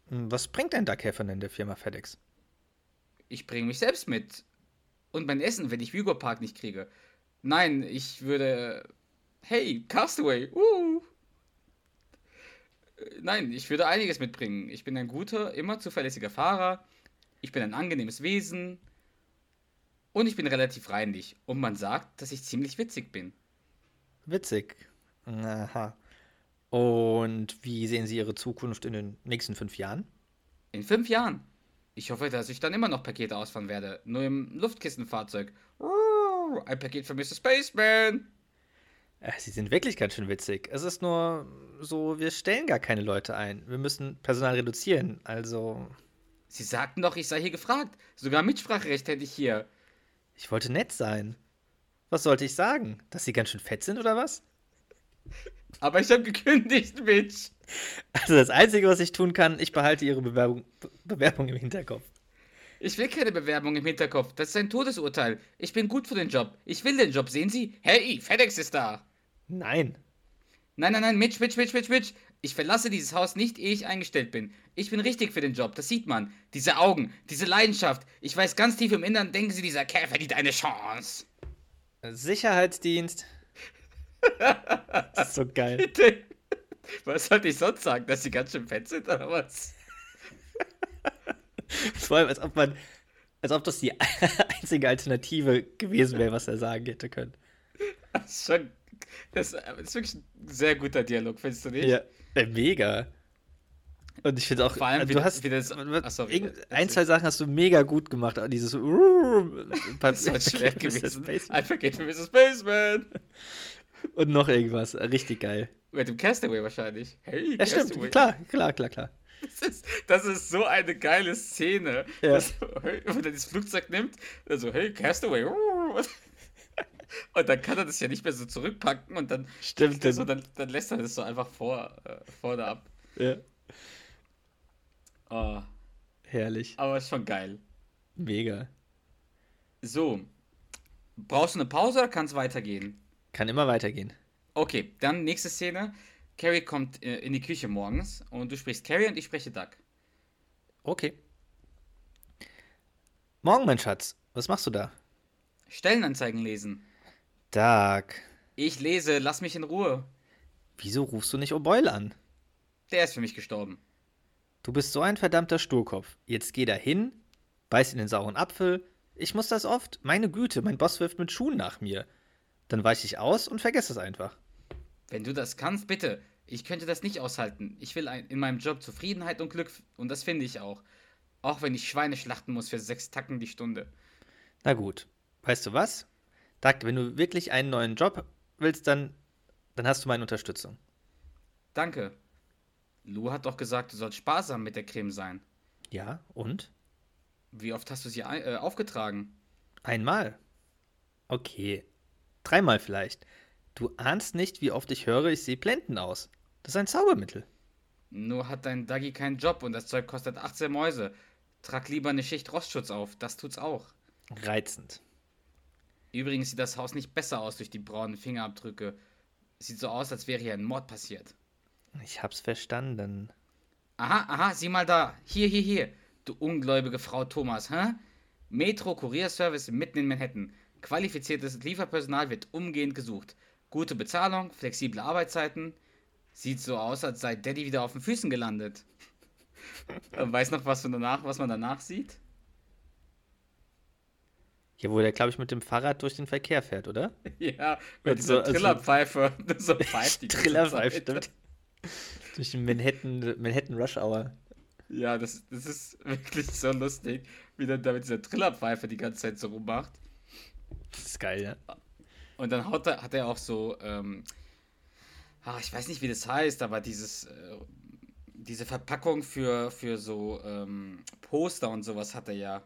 Hm, Was bringt denn Doug Heffernan der Firma FedEx? Ich bringe mich selbst mit. Und mein Essen, wenn ich Vigo Park nicht kriege. Nein, ich würde. Hey, Castaway. Uh. Nein, ich würde einiges mitbringen. Ich bin ein guter, immer zuverlässiger Fahrer. Ich bin ein angenehmes Wesen. Und ich bin relativ reinlich. Und man sagt, dass ich ziemlich witzig bin. Witzig. Aha. Und wie sehen Sie Ihre Zukunft in den nächsten fünf Jahren? In fünf Jahren. Ich hoffe, dass ich dann immer noch Pakete ausfahren werde. Nur im Luftkissenfahrzeug. Ein Paket für Mr. Spaceman. Äh, Sie sind wirklich ganz schön witzig. Es ist nur so, wir stellen gar keine Leute ein. Wir müssen Personal reduzieren. Also, Sie sagten doch, ich sei hier gefragt. Sogar Mitspracherecht hätte ich hier. ich wollte nett sein. Was sollte ich sagen? Dass Sie ganz schön fett sind oder was? Aber ich habe gekündigt, Mitch. Also das Einzige, was ich tun kann, ich behalte Ihre Bewerbung, Bewerbung im Hinterkopf. Ich will keine Bewerbung im Hinterkopf. Das ist ein Todesurteil. Ich bin gut für den Job. Ich will den Job. Sehen Sie? Hey, FedEx ist da. Nein. Nein, nein, nein, Mitch, Mitch, Mitch, Mitch, Mitch. Ich verlasse dieses Haus nicht, ehe ich eingestellt bin. Ich bin richtig für den Job, das sieht man. Diese Augen, diese Leidenschaft. Ich weiß ganz tief im Innern, denken Sie, dieser Kerl verdient eine Chance. Sicherheitsdienst. Das ist so geil. Was sollte ich sonst sagen, dass Sie ganz schön fett sind oder was? Vor allem, als ob man, als ob das die einzige Alternative gewesen wäre, was er sagen hätte können. Das ist schon. Das ist wirklich ein sehr guter Dialog, findest du nicht? Ja, äh, mega. Und ich finde auch, Vor allem, äh, wie du das- hast wie das- ach, sorry, ein, zwei Sachen hast du mega gut gemacht. Dieses ist schwer gewesen. Paket für Mrs. Spaceman. Und noch irgendwas. Richtig geil. Mit dem Castaway wahrscheinlich. Hey, Ja, stimmt. Castaway. Klar, klar, klar, klar. Das ist, das ist so eine geile Szene. Ja. Dass, wenn er das Flugzeug nimmt, also hey, Castaway. Und dann kann er das ja nicht mehr so zurückpacken und dann, Stimmt, so, dann, dann lässt er das so einfach vor, äh, vorne ab. Ja. Oh, Herrlich. aber ist schon geil. Mega. So. Brauchst du eine Pause oder kann es weitergehen? Kann immer weitergehen. Okay, dann nächste Szene. Carrie kommt äh, in die Küche morgens und du sprichst Carrie und ich spreche Doug. Okay. Morgen, mein Schatz. Was machst du da? Stellenanzeigen lesen. Doug. Ich lese, lass mich in Ruhe. Wieso rufst du nicht O'Boyle an? Der ist für mich gestorben. Du bist so ein verdammter Sturkopf. Jetzt geh da hin, beiß in den sauren Apfel. Ich muss das oft. Meine Güte, mein Boss wirft mit Schuhen nach mir. Dann weiche ich aus und vergesse es einfach. Wenn du das kannst, bitte. Ich könnte das nicht aushalten. Ich will in meinem Job Zufriedenheit und Glück und das finde ich auch. Auch wenn ich Schweine schlachten muss für sechs Tacken die Stunde. Na gut. Weißt du was? Doug, wenn du wirklich einen neuen Job willst, dann, dann hast du meine Unterstützung. Danke. Lou hat doch gesagt, du sollst sparsam mit der Creme sein. Ja, und? Wie oft hast du sie äh, aufgetragen? Einmal. Okay. Dreimal vielleicht. Du ahnst nicht, wie oft ich höre, ich sehe blendend aus. Das ist ein Zaubermittel. Nur hat dein Dagi keinen Job und das Zeug kostet 18 Mäuse. Trag lieber eine Schicht Rostschutz auf, das tut's auch. Reizend. Übrigens sieht das Haus nicht besser aus durch die braunen Fingerabdrücke. Sieht so aus, als wäre hier ein Mord passiert. Ich hab's verstanden. Aha, aha, sieh mal da. Hier, hier, hier. Du ungläubige Frau Thomas, hä? Metro Kurierservice mitten in Manhattan. Qualifiziertes Lieferpersonal wird umgehend gesucht. Gute Bezahlung, flexible Arbeitszeiten. Sieht so aus, als sei Daddy wieder auf den Füßen gelandet. Weiß noch, was, danach, was man danach sieht? Hier, wo der, glaube ich, mit dem Fahrrad durch den Verkehr fährt, oder? Ja, Und mit dieser so- also- Trillerpfeife. So pfeift die ganze Trillerpfeif, Zeit. stimmt. Durch den Manhattan, Manhattan Rush Hour. Ja, das, das ist wirklich so lustig, wie er da mit dieser Trillerpfeife die ganze Zeit so rummacht. Das ist geil, ja. Und dann hat er, hat er auch so, ähm, ah, ich weiß nicht, wie das heißt, aber dieses, äh, diese Verpackung für, für so ähm, Poster und sowas hat er ja.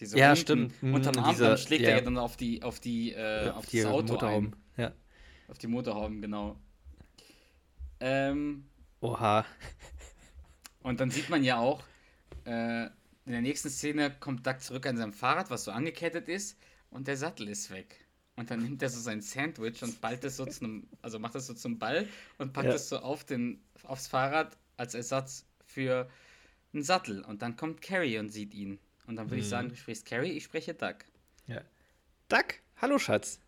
Diese Ja, unten stimmt. Mm, Unterm Arm diese- dann schlägt er ja. ja dann auf die, auf die, äh, auf, die das Auto Motorhauben. ein. Ja. Auf die Motorhauben, genau. Ähm, Oha. Und dann sieht man ja auch, äh, in der nächsten Szene kommt Doug zurück an seinem Fahrrad, was so angekettet ist, und der Sattel ist weg. Und dann nimmt er so sein Sandwich und ballt es so zu einem, also macht es so zum Ball und packt Ja. es so auf den, aufs Fahrrad als Ersatz für einen Sattel. Und dann kommt Carrie und sieht ihn. Und dann würde ich Mhm. sagen, du sprichst Carrie, ich spreche Doug. Ja. Duck, hallo Schatz.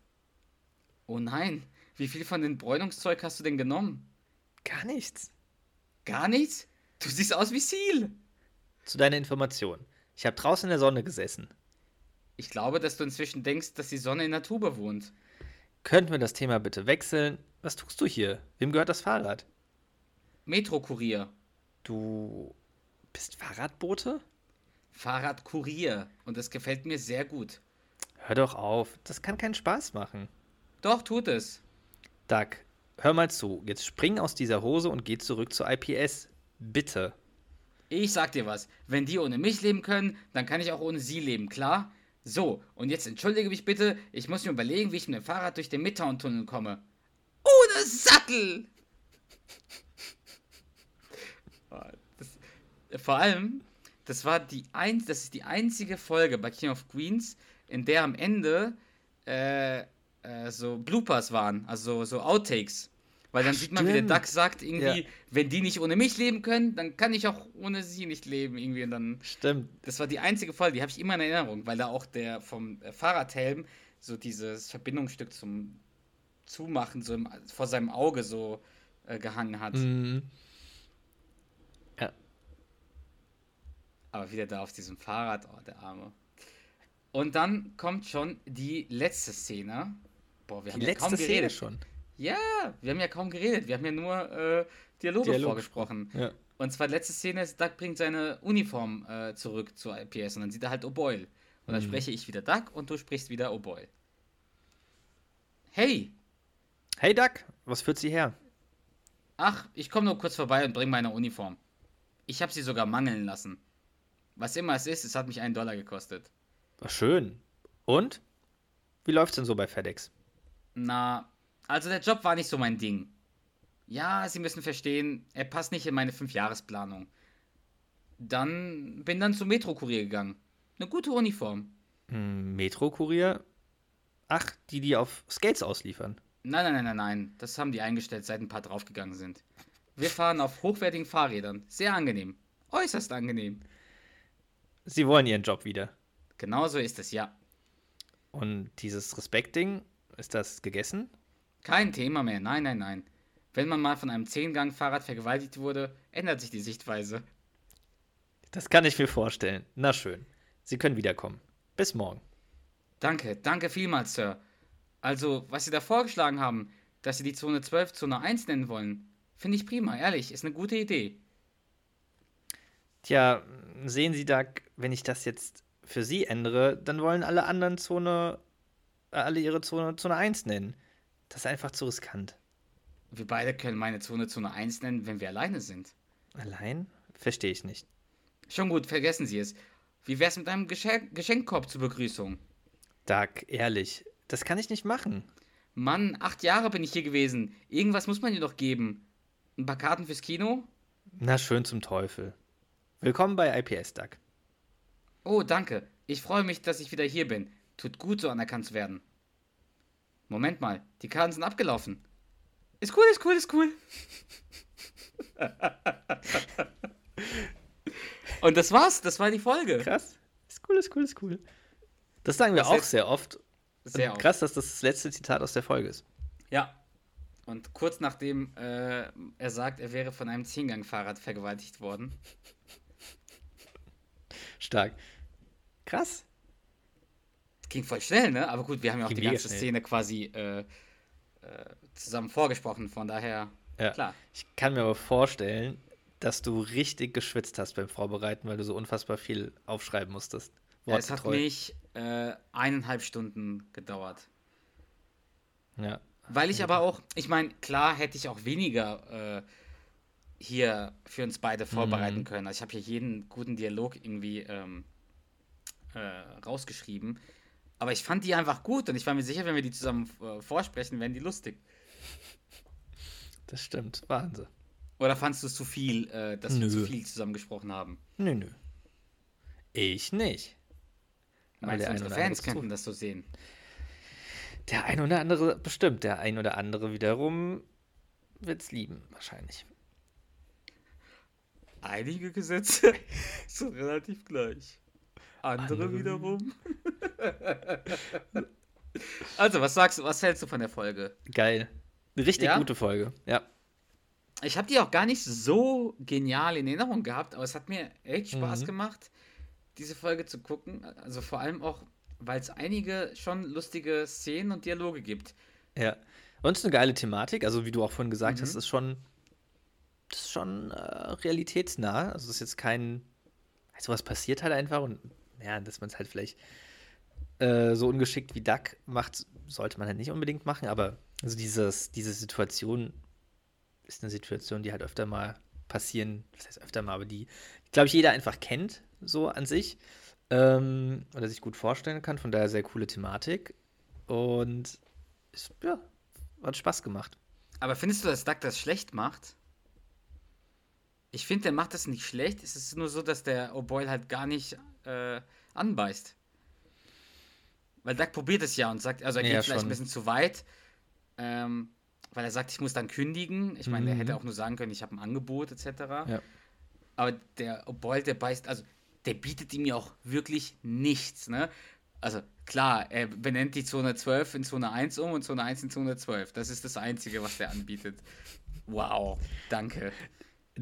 Oh nein, wie viel von dem Bräunungszeug hast du denn genommen? Gar nichts. Gar nichts? Du siehst aus wie Seal. Zu deiner Information. Ich habe draußen in der Sonne gesessen. Ich glaube, dass du inzwischen denkst, dass die Sonne in der Tube wohnt. Könnten wir das Thema bitte wechseln? Was tust du hier? Wem gehört das Fahrrad? Metrokurier. Du bist Fahrradbote? Fahrradkurier. Und das gefällt mir sehr gut. Hör doch auf. Das kann keinen Spaß machen. Doch, tut es. Doug, hör mal zu. Jetzt spring aus dieser Hose und geh zurück zu IPS. Bitte. Ich sag dir was. Wenn die ohne mich leben können, dann kann ich auch ohne sie leben, klar? So, und jetzt entschuldige mich bitte. Ich muss mir überlegen, wie ich mit dem Fahrrad durch den Midtown-Tunnel komme. Ohne Sattel! Das, vor allem, das war die ein, das ist die einzige Folge bei King of Queens, in der am Ende äh, äh, so Bloopers waren, also so Outtakes. Weil dann Ach, sieht man, wie der stimmt. Duck sagt, irgendwie, Ja. wenn die nicht ohne mich leben können, dann kann ich auch ohne sie nicht leben. Irgendwie. Und dann, Stimmt. das war die einzige Folge, die habe ich immer in Erinnerung, weil da auch der vom äh, Fahrradhelm so dieses Verbindungsstück zum Zumachen so im, vor seinem Auge so äh, gehangen hat. Mhm. Aber wieder da auf diesem Fahrrad, oh, der Arme. Und dann kommt schon die letzte Szene. Boah, wir Die haben ja kaum letzte Szene geredet. schon. Ja, wir haben ja kaum geredet. Wir haben ja nur äh, Dialoge Dialog vorgesprochen. Ja. Und zwar die letzte Szene ist, Doug bringt seine Uniform äh, zurück zur IPS und dann sieht er halt O'Boyle. Und dann Mhm. spreche ich wieder Doug und du sprichst wieder O'Boyle. Hey, Hey Doug, was führt sie her? ach, ich komme nur kurz vorbei und bringe meine Uniform. Ich habe sie sogar mangeln lassen. Was immer es ist, es hat mich einen Dollar gekostet. Schön. Und? Wie läuft's denn so bei FedEx? Na, also der Job war nicht so mein Ding. Ja, Sie müssen verstehen, er passt nicht in meine Fünfjahresplanung. Dann bin dann zum Metro-Kurier gegangen. Eine gute Uniform. Hm, Metro-Kurier? Ach, die, die auf Skates ausliefern. Nein, nein, nein, nein, nein. Das haben die eingestellt, seit ein paar draufgegangen sind. Wir fahren auf hochwertigen Fahrrädern. Sehr angenehm. Äußerst angenehm. Sie wollen ihren Job wieder. Genauso ist es, ja. Und dieses Respekt-Ding, ist das gegessen? Kein Thema mehr. Nein, nein, nein. Wenn man mal von einem Zehngang-Fahrrad vergewaltigt wurde, ändert sich die Sichtweise. Das kann ich mir vorstellen. Na schön. Sie können wiederkommen. Bis morgen. Danke, danke vielmals, Sir. Also, was Sie da vorgeschlagen haben, dass Sie die Zone 12 Zone 1 nennen wollen, finde ich prima, ehrlich, ist eine gute Idee. Tja, sehen Sie, Doug, wenn ich das jetzt für Sie ändere, dann wollen alle anderen Zone, äh, alle ihre Zone Zone 1 nennen. Das ist einfach zu riskant. Wir beide können meine Zone Zone 1 nennen, wenn wir alleine sind. Allein? Verstehe ich nicht. Schon gut, vergessen Sie es. Wie wär's mit einem Geschenk Geschenkkorb zur Begrüßung? Doug, ehrlich, das kann ich nicht machen. Mann, acht Jahre bin ich hier gewesen. Irgendwas muss man dir doch geben. Ein paar Karten fürs Kino? Na schön zum Teufel. Willkommen bei IPS, Doug. Oh, danke. Ich freue mich, dass ich wieder hier bin. Tut gut, so anerkannt zu werden. Moment mal, die Karten sind abgelaufen. Ist cool, ist cool, ist cool. Und das war's, das war die Folge. Krass. Ist cool, ist cool, ist cool. Das sagen wir Das auch sehr oft. Sehr Und oft. krass, dass das das letzte Zitat aus der Folge ist. Ja. Und kurz nachdem äh, er sagt, er wäre von einem Zehngang-Fahrrad vergewaltigt worden. Stark. Krass. Ging voll schnell, ne? Aber gut, wir haben ja auch Ging die ganze schnell. Szene quasi äh, äh, zusammen vorgesprochen, von daher, Ja. klar. Ich kann mir aber vorstellen, dass du richtig geschwitzt hast beim Vorbereiten, weil du so unfassbar viel aufschreiben musstest. Es hat mich äh, eineinhalb Stunden gedauert. Ja. Weil ich aber auch, ich meine, klar hätte ich auch weniger äh, hier für uns beide vorbereiten Mhm. können. Also ich habe hier jeden guten Dialog irgendwie ähm, äh, rausgeschrieben. Aber ich fand die einfach gut und ich war mir sicher, wenn wir die zusammen äh, vorsprechen, wären die lustig. Das stimmt. Wahnsinn. Oder fandst du es zu viel, äh, dass wir Nö. zu viel zusammen gesprochen haben? Nö, nö. Ich nicht. Meinst der du, unsere Fans könnten das so sehen? Der ein oder andere, bestimmt. Der ein oder andere wiederum wird's lieben, wahrscheinlich. Einige Gesetze sind relativ gleich. Andere, Andere wiederum. also, was sagst du, was hältst du von der Folge? Geil. Eine richtig Ja? gute Folge. Ja. ich habe die auch gar nicht so genial in Erinnerung gehabt, aber es hat mir echt Spaß Mhm. gemacht, diese Folge zu gucken. Also vor allem auch, weil es einige schon lustige Szenen und Dialoge gibt. Ja. Und es ist eine geile Thematik. Also, wie du auch vorhin gesagt Mhm. hast, ist schon, das ist schon äh, realitätsnah. Also, es ist jetzt kein. Sowas passiert halt einfach und ja, dass man es halt vielleicht äh, so ungeschickt wie Duck macht, sollte man halt nicht unbedingt machen. Aber also dieses, diese Situation ist eine Situation, die halt öfter mal passieren. Was heißt öfter mal, aber die, glaube ich, jeder einfach kennt, so an sich. Ähm, oder sich gut vorstellen kann. Von daher sehr coole Thematik. Und ist, ja, hat Spaß gemacht. Aber findest du, dass Duck das schlecht macht? Ich finde, der macht das nicht schlecht. Es ist nur so, dass der O'Boyle halt gar nicht äh, anbeißt. Weil Duck probiert es ja und sagt, also er geht Ja, vielleicht schon. ein bisschen zu weit, ähm, weil er sagt, ich muss dann kündigen. Ich meine, Mhm. hätte auch nur sagen können, ich habe ein Angebot etc. Ja. Aber der O'Boyle, der beißt, also der bietet ihm ja auch wirklich nichts, ne? Also klar, er benennt die Zone 12 in Zone 1 um und Zone 1 in Zone 12. Das ist das Einzige, was der anbietet. Wow, danke.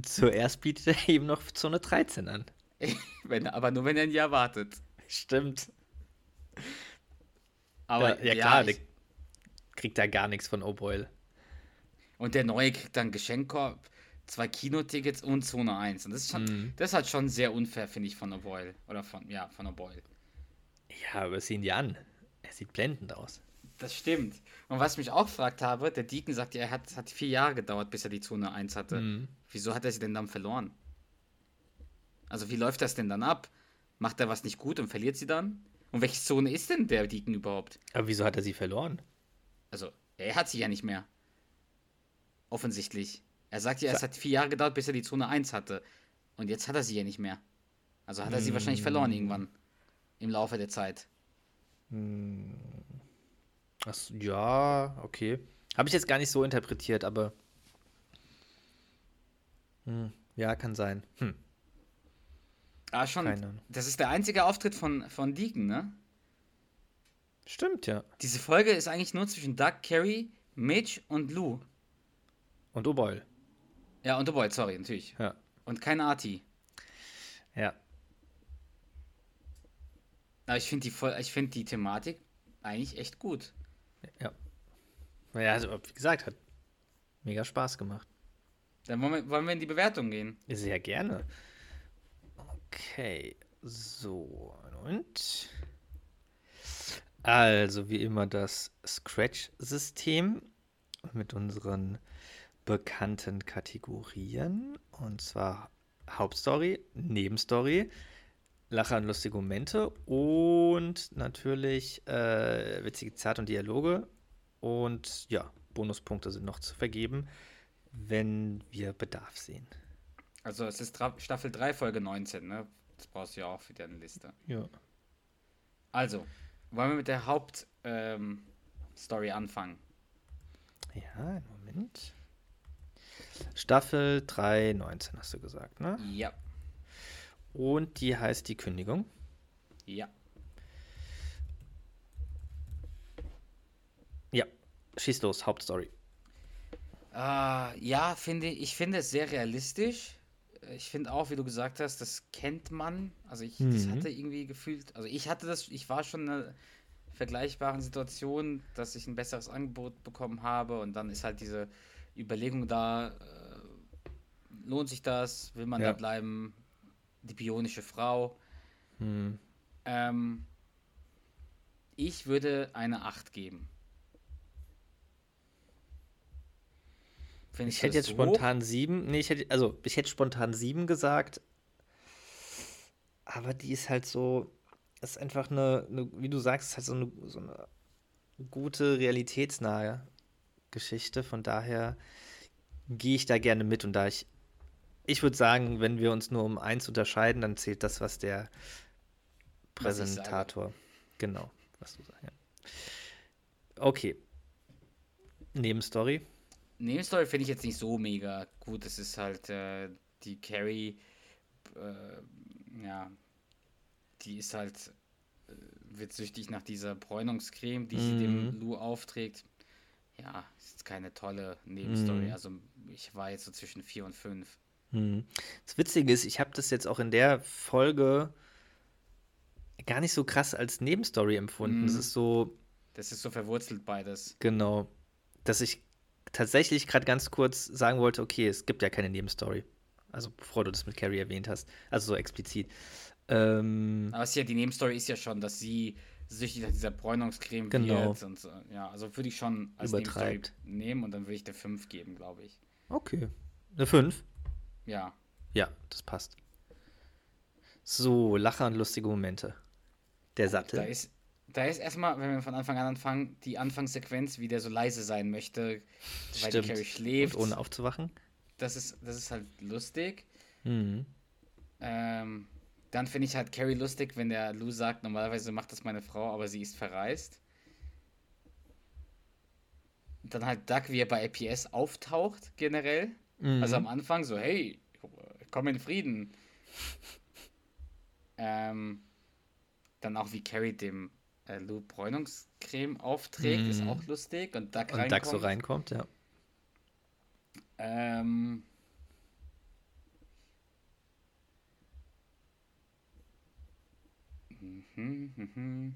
Zuerst bietet er eben noch Zone 13 an. Wenn, aber nur wenn er ein Jahr wartet. Stimmt. Aber ja, ja, klar, ich, der kriegt da gar nichts von O'Boyle. und der Neue kriegt dann Geschenkkorb, zwei Kinotickets und Zone 1. Und das ist schon, Mhm. das ist halt schon sehr unfair, finde ich, von O'Boyle. Oder von, ja, von O'Boyle. Ja, aber sieh ihn dir an. Er sieht blendend aus. Das stimmt. Und was ich mich auch gefragt habe, der Deacon sagt ja, er hat, hat vier Jahre gedauert, bis er die Zone 1 hatte. Mhm. Wieso hat er sie denn dann verloren? Also wie läuft das denn dann ab? Macht er was nicht gut und verliert sie dann? Und welche Zone ist denn der Deacon überhaupt? Aber wieso hat er sie verloren? Also, er hat sie ja nicht mehr. Offensichtlich. Er sagt ja, es hat vier Jahre gedauert, bis er die Zone 1 hatte. Und jetzt hat er sie ja nicht mehr. Also hat er sie wahrscheinlich verloren irgendwann. Im Laufe der Zeit. Ach, so, ja, okay. Habe ich jetzt gar nicht so interpretiert, aber. Hm, ja, kann sein. Hm, Ah, schon. Keine Ahnung. Das ist der einzige Auftritt von, von Deacon, ne? stimmt, ja. Diese Folge ist eigentlich nur zwischen Doug, Carrie, Mitch und Lou. Und O'Boyle. Ja, und Boy, sorry, natürlich. Ja. Und kein Arti. Ja. Aber ich finde die, ich find die Thematik eigentlich echt gut. Ja. Naja, also, wie gesagt, hat mega Spaß gemacht. Dann wollen wir, wollen wir in die Bewertung gehen. Sehr gerne. Okay, so und? Also wie immer das Scratch-System mit unseren bekannten Kategorien. Und zwar Hauptstory, Nebenstory, Lacher und lustige Momente und natürlich äh, witzige Zitate und Dialoge. Und ja, Bonuspunkte sind noch zu vergeben, wenn wir Bedarf sehen. Also es ist Tra Staffel 3, Folge 19, ne? Das brauchst du ja auch für deine Liste. Ja. Also, wollen wir mit der Hauptstory ähm, anfangen? Ja, einen Moment. Staffel 3, 19 hast du gesagt, ne? Ja. Und die heißt die Kündigung. Ja. Ja, schieß los, Hauptstory. Äh, ja, finde ich finde es sehr realistisch. Ich finde auch, wie du gesagt hast, das kennt man. Also ich das Mhm. hatte irgendwie gefühlt, also ich hatte das, ich war schon in einer vergleichbaren Situation, dass ich ein besseres Angebot bekommen habe und dann ist halt diese Überlegung da, äh, lohnt sich das, will man Ja. da bleiben, die bionische Frau. Hm. Ähm, ich würde eine 8 geben. Findest Ich hätte jetzt so spontan sieben. Nee, ich hätte, also ich hätte spontan sieben gesagt. Aber die ist halt so, ist einfach eine, eine wie du sagst, ist halt so eine, so eine gute, realitätsnahe Geschichte. Von daher gehe ich da gerne mit. Und da ich, ich würde sagen, wenn wir uns nur um eins unterscheiden, dann zählt das, was der Was. Präsentator, genau, was du sagst. Ja. Okay. Nebenstory. Nebenstory finde ich jetzt nicht so mega gut. Es ist halt äh, die Carrie, äh, ja, die ist halt, äh, wird süchtig nach dieser Bräunungscreme, die sie dem Mhm. Lou aufträgt. ja, ist keine tolle Nebenstory. Mhm. Also ich war jetzt so zwischen vier und fünf. Hm. Das Witzige ist, ich habe das jetzt auch in der Folge gar nicht so krass als Nebenstory empfunden. Es Mhm. ist so, Das ist so verwurzelt beides. genau, dass ich tatsächlich gerade ganz kurz sagen wollte, okay, es gibt ja keine Nebenstory. Also bevor du das mit Carrie erwähnt hast. Also so explizit. Ähm, Aber es ist ja, die Nebenstory ist ja schon, dass sie süchtig nach dieser Bräunungscreme Genau. wird. Und so. Ja, also würde ich schon als Nebenstory Übertreibt. nehmen und dann würde ich der 5 geben, glaube ich. okay. Eine 5? Ja. Ja, das passt. So, Lacher und lustige Momente. Der Da Sattel. ist, da ist erstmal, wenn wir von Anfang an anfangen, die Anfangssequenz, wie der so leise sein möchte, weil die Stimmt. Carrie schläft. Und ohne aufzuwachen. Das ist, das ist halt lustig. Mhm. Ähm, dann finde ich halt Carrie lustig, wenn der Lou sagt, normalerweise macht das meine Frau, aber sie ist verreist. Dann halt Doug, wie er bei APS auftaucht, generell. Mhm. Also am Anfang so, hey, komm in Frieden. Ähm, dann auch wie Carrie dem äh, Lou Bräunungscreme aufträgt, ist Mhm. auch lustig. Und Doug Und Doug so reinkommt. reinkommt, ja. Ähm, mhm, mhm.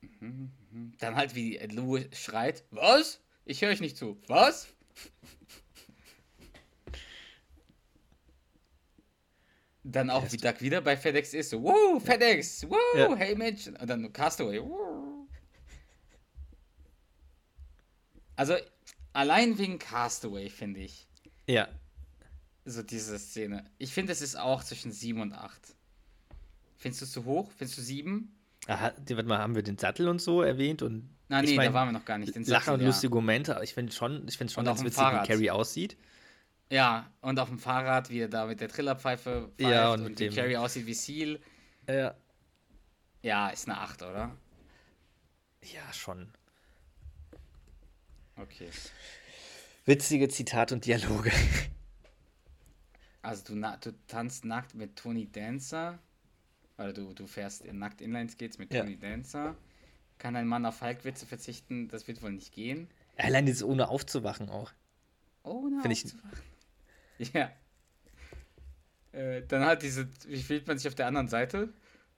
Mhm, mhm. Dann halt wie Lou schreit, was? Ich höre euch nicht zu. Was? Dann auch wie Doug wieder bei FedEx ist, so, wow, FedEx, wow, Ja. hey Mensch. Und dann Castaway, wow. Also, allein wegen Castaway, finde ich, Ja. so diese Szene. Ich finde, es ist auch zwischen 7 und 8. Findest du es zu hoch? Findest du 7? Aha, warte mal, haben wir den Sattel und so erwähnt und Nein, ich nee, mein, da waren wir noch gar nicht. Den Lacher und ja. lustige Momente, aber ich finde schon, ich finde schon ganz witzig, wie. Carrie aussieht. Ja, und auf dem Fahrrad, wie er da mit der Trillerpfeife pfeift Ja, und und, mit dem- Carrie aussieht wie Seal. Ja. Ja, ist eine 8, oder? Ja, schon. Okay. Witzige Zitate und Dialoge. Also du, du tanzt nackt mit Tony Dancer. Oder du, du fährst in nackt Inline-Skates mit Ja. Tony Dancer. Kann ein Mann auf Falkwitze verzichten? Das wird wohl nicht gehen. Allein das ohne aufzuwachen auch. Oh, na, Find ich- aufzuwachen. Ja. Äh, dann hat diese, wie fühlt man sich auf der anderen Seite?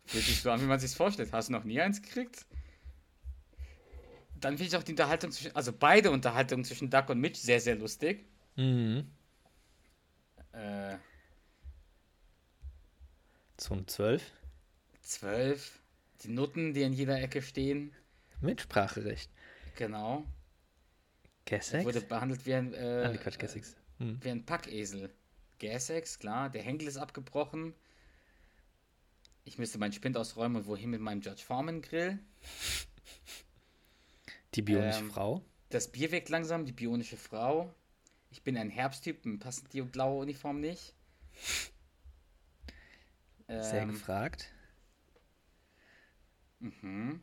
Fühlt sich so an, wie man sich vorstellt. Hast du noch nie eins gekriegt? Dann finde ich auch die Unterhaltung zwischen, also beide Unterhaltungen zwischen Duck und Mitch sehr, sehr lustig. Mhm. Äh, Zone 12. zwölf. Die Nutten, die in jeder Ecke stehen. Mitspracherecht. Genau. Gassex? Wurde behandelt wie ein, äh, Quatsch, Gassex. Hm. wie ein Packesel. Gassex, klar. Der Henkel ist abgebrochen. Ich müsste meinen Spind ausräumen und wohin mit meinem Judge Foreman Grill. Die bionische Ähm, Frau. Das Bier wirkt langsam, die bionische Frau. Ich bin ein Herbsttyp, mir passt die blaue Uniform nicht. Sehr Ähm, gefragt. mhm.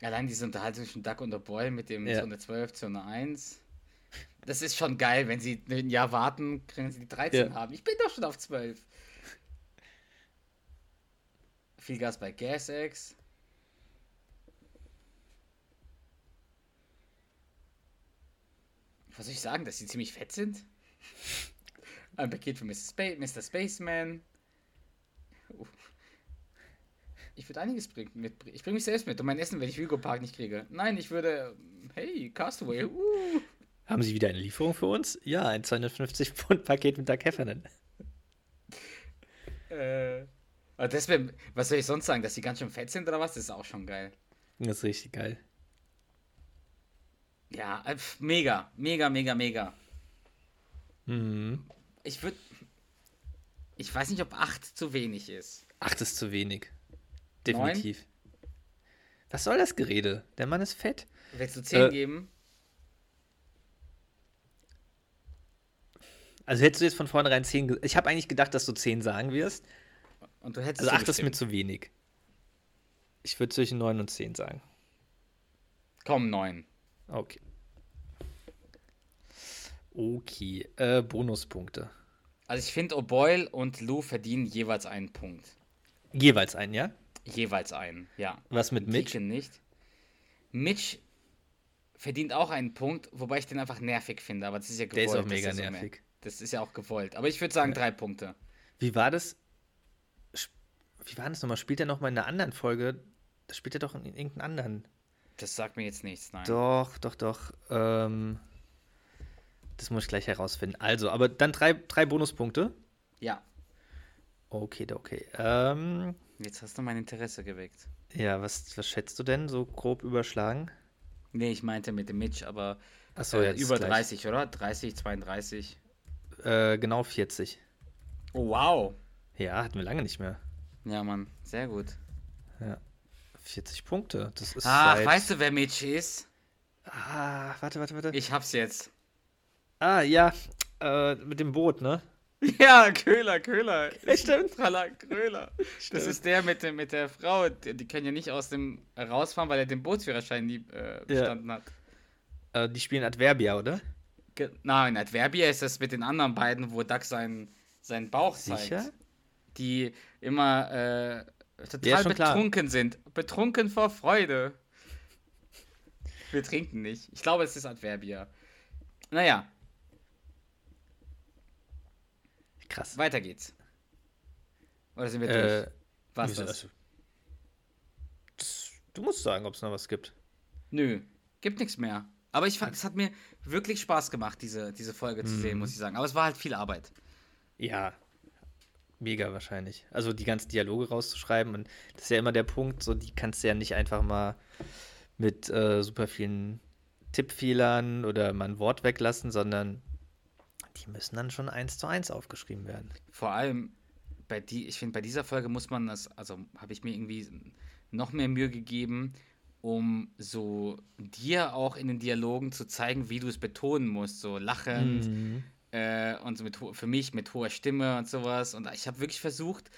Allein diese Unterhaltung zwischen Duck und der Boy mit dem Ja. Zone 12, Zone 1. Das ist schon geil, wenn sie ein Jahr warten, können sie die 13 Ja. haben. Ich bin doch schon auf 12. Viel Gas bei GasX. Was soll ich sagen, dass sie ziemlich fett sind? Ein Paket für Mr. Spa Mr. Spaceman. Uh. Ich würde einiges bringen, mitbringen. Ich bringe mich selbst mit und mein Essen, wenn ich Hugo Park nicht kriege. Nein, ich würde. Hey, Castaway. Uh. Haben Sie wieder eine Lieferung für uns? Ja, ein 250 Pfund Paket mit Doug Heffernan. Äh. Das wär, was soll ich sonst sagen? Dass sie ganz schön fett sind oder was? Das ist auch schon geil. Das ist richtig geil. Ja, äh, pf, mega, mega, mega, mega. Mhm. Ich würde. Ich weiß nicht, ob 8 zu wenig ist. Acht ist zu wenig. Definitiv. Was soll das Gerede? Der Mann ist fett. Willst du 10 Äh, geben? Also hättest du jetzt von vornherein 10 ge- Ich habe eigentlich gedacht, dass du 10 sagen wirst. Und du hättest Also 8 ist mir zu wenig. Ich würde zwischen 9 und 10 sagen. Komm, 9. Okay. Okay. Äh, Bonuspunkte. Also ich finde, O'Boyle und Lou verdienen jeweils einen Punkt. Jeweils einen, ja? Jeweils einen, ja. Was mit Mitch? Deacon nicht. Mitch verdient auch einen Punkt, wobei ich den einfach nervig finde, aber das ist ja Der gewollt. ist auch mega das ja nervig. Das ist ja auch gewollt. Aber ich würde sagen drei Punkte. Wie war das? Wie war das nochmal? Spielt er nochmal in einer anderen Folge? Das spielt er doch in irgendeinem anderen. Das sagt mir jetzt nichts, nein. Doch, doch, doch. Ähm, das muss ich gleich herausfinden. Also, aber dann drei, drei Bonuspunkte. Ja, Okay, okay. Ähm, jetzt hast du mein Interesse geweckt. ja, was, was schätzt du denn? So grob überschlagen? Nee, ich meinte mit dem Mitch, aber Achso, äh, über 30, oder? 30, 32. Äh, genau 40. Oh, wow. Ja, hatten wir lange nicht mehr. Ja, Mann, sehr gut. Ja. 40 Punkte. Das ist Ach, seit... weißt du, wer Mitch ist? Ah, warte, warte, warte. Ich hab's jetzt. Ah, ja. Äh, mit dem Boot, ne? Ja, Köhler, Köhler. Stimmt. Tralla, Köhler. Das ist der mit, dem, mit der Frau, die, die können ja nicht aus dem rausfahren, weil er den Bootsführerschein nie äh, bestanden hat. Äh, die spielen Adverbia, oder? Ge Nein, Adverbia ist das mit den anderen beiden, wo Duck seinen, seinen Bauch Sicher? zeigt. Die immer äh, Ja, total schon klar. betrunken sind. Betrunken vor Freude. Wir trinken nicht. Ich glaube, es ist Adverbia. Naja, Krass. weiter geht's. Oder sind wir Äh, durch? Was das? also, das- Du musst sagen, ob es noch was gibt. Nö, gibt nichts mehr. Aber ich fand, es hat mir wirklich Spaß gemacht, diese, diese Folge zu Mhm. sehen, muss ich sagen. Aber es war halt viel Arbeit. Ja, mega wahrscheinlich. Also die ganzen Dialoge rauszuschreiben und das ist ja immer der Punkt, so die kannst du ja nicht einfach mal mit äh, super vielen Tippfehlern oder mal ein Wort weglassen, sondern die müssen dann schon eins zu eins aufgeschrieben werden. Vor allem bei die, ich finde, bei dieser Folge muss man das, also habe ich mir irgendwie noch mehr Mühe gegeben, um so dir auch in den Dialogen zu zeigen, wie du es betonen musst, so lachend äh, und so mit für mich mit hoher Stimme und sowas. Und ich habe wirklich versucht,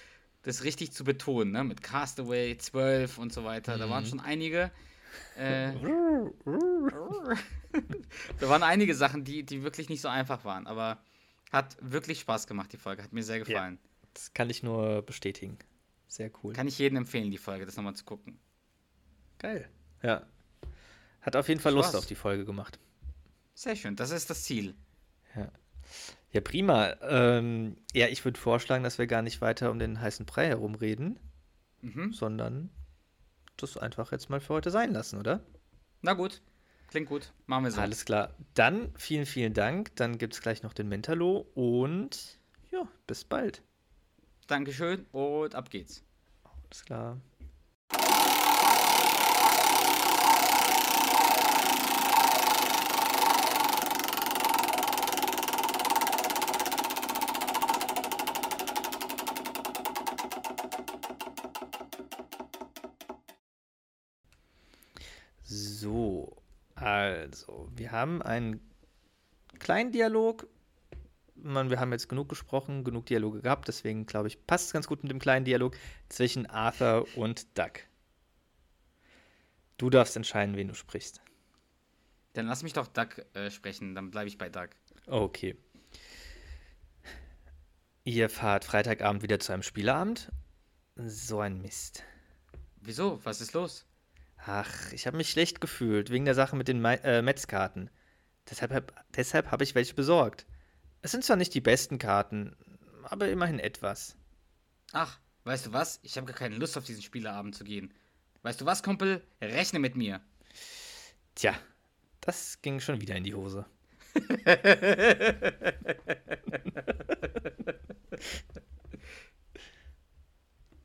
das richtig zu betonen, ne? Mit Castaway 12 und so weiter. Da waren schon einige. Äh, da waren einige Sachen, die, die wirklich nicht so einfach waren, aber hat wirklich Spaß gemacht, die Folge. Hat mir sehr gefallen. Das kann ich nur bestätigen. Sehr cool. Kann ich jedem empfehlen, die Folge, das nochmal zu gucken. Geil. Ja. Hat auf jeden Fall Lust Spaß. auf die Folge gemacht. Sehr schön, das ist das Ziel. Ja, prima. Ähm, ja, ich würde vorschlagen, dass wir gar nicht weiter um den heißen Brei herumreden, Mhm. sondern das einfach jetzt mal für heute sein lassen, oder? Na gut, klingt gut. Machen wir so. Alles klar. Dann vielen, vielen Dank. Dann gibt es gleich noch den Mentalo und ja, bis bald. Dankeschön und ab geht's. Alles klar. So, also, wir haben einen kleinen Dialog. Man, wir haben jetzt genug gesprochen, genug Dialoge gehabt, deswegen glaube ich, passt es ganz gut mit dem kleinen Dialog zwischen Arthur und Duck. Du darfst entscheiden, wen du sprichst. Dann lass mich doch Duck äh, sprechen, dann bleibe ich bei Duck. Okay. Ihr fahrt Freitagabend wieder zu einem Spieleabend? So ein Mist. Wieso? Was ist los? Ach, ich habe mich schlecht gefühlt wegen der Sache mit den Ma äh, Metzkarten. Deshalb habe deshalb hab ich welche besorgt. Es sind zwar nicht die besten Karten, aber immerhin etwas. Ach, weißt du was? Ich habe gar keine Lust auf diesen Spieleabend zu gehen. Weißt du was, Kumpel? Rechne mit mir. Tja, das ging schon wieder in die Hose.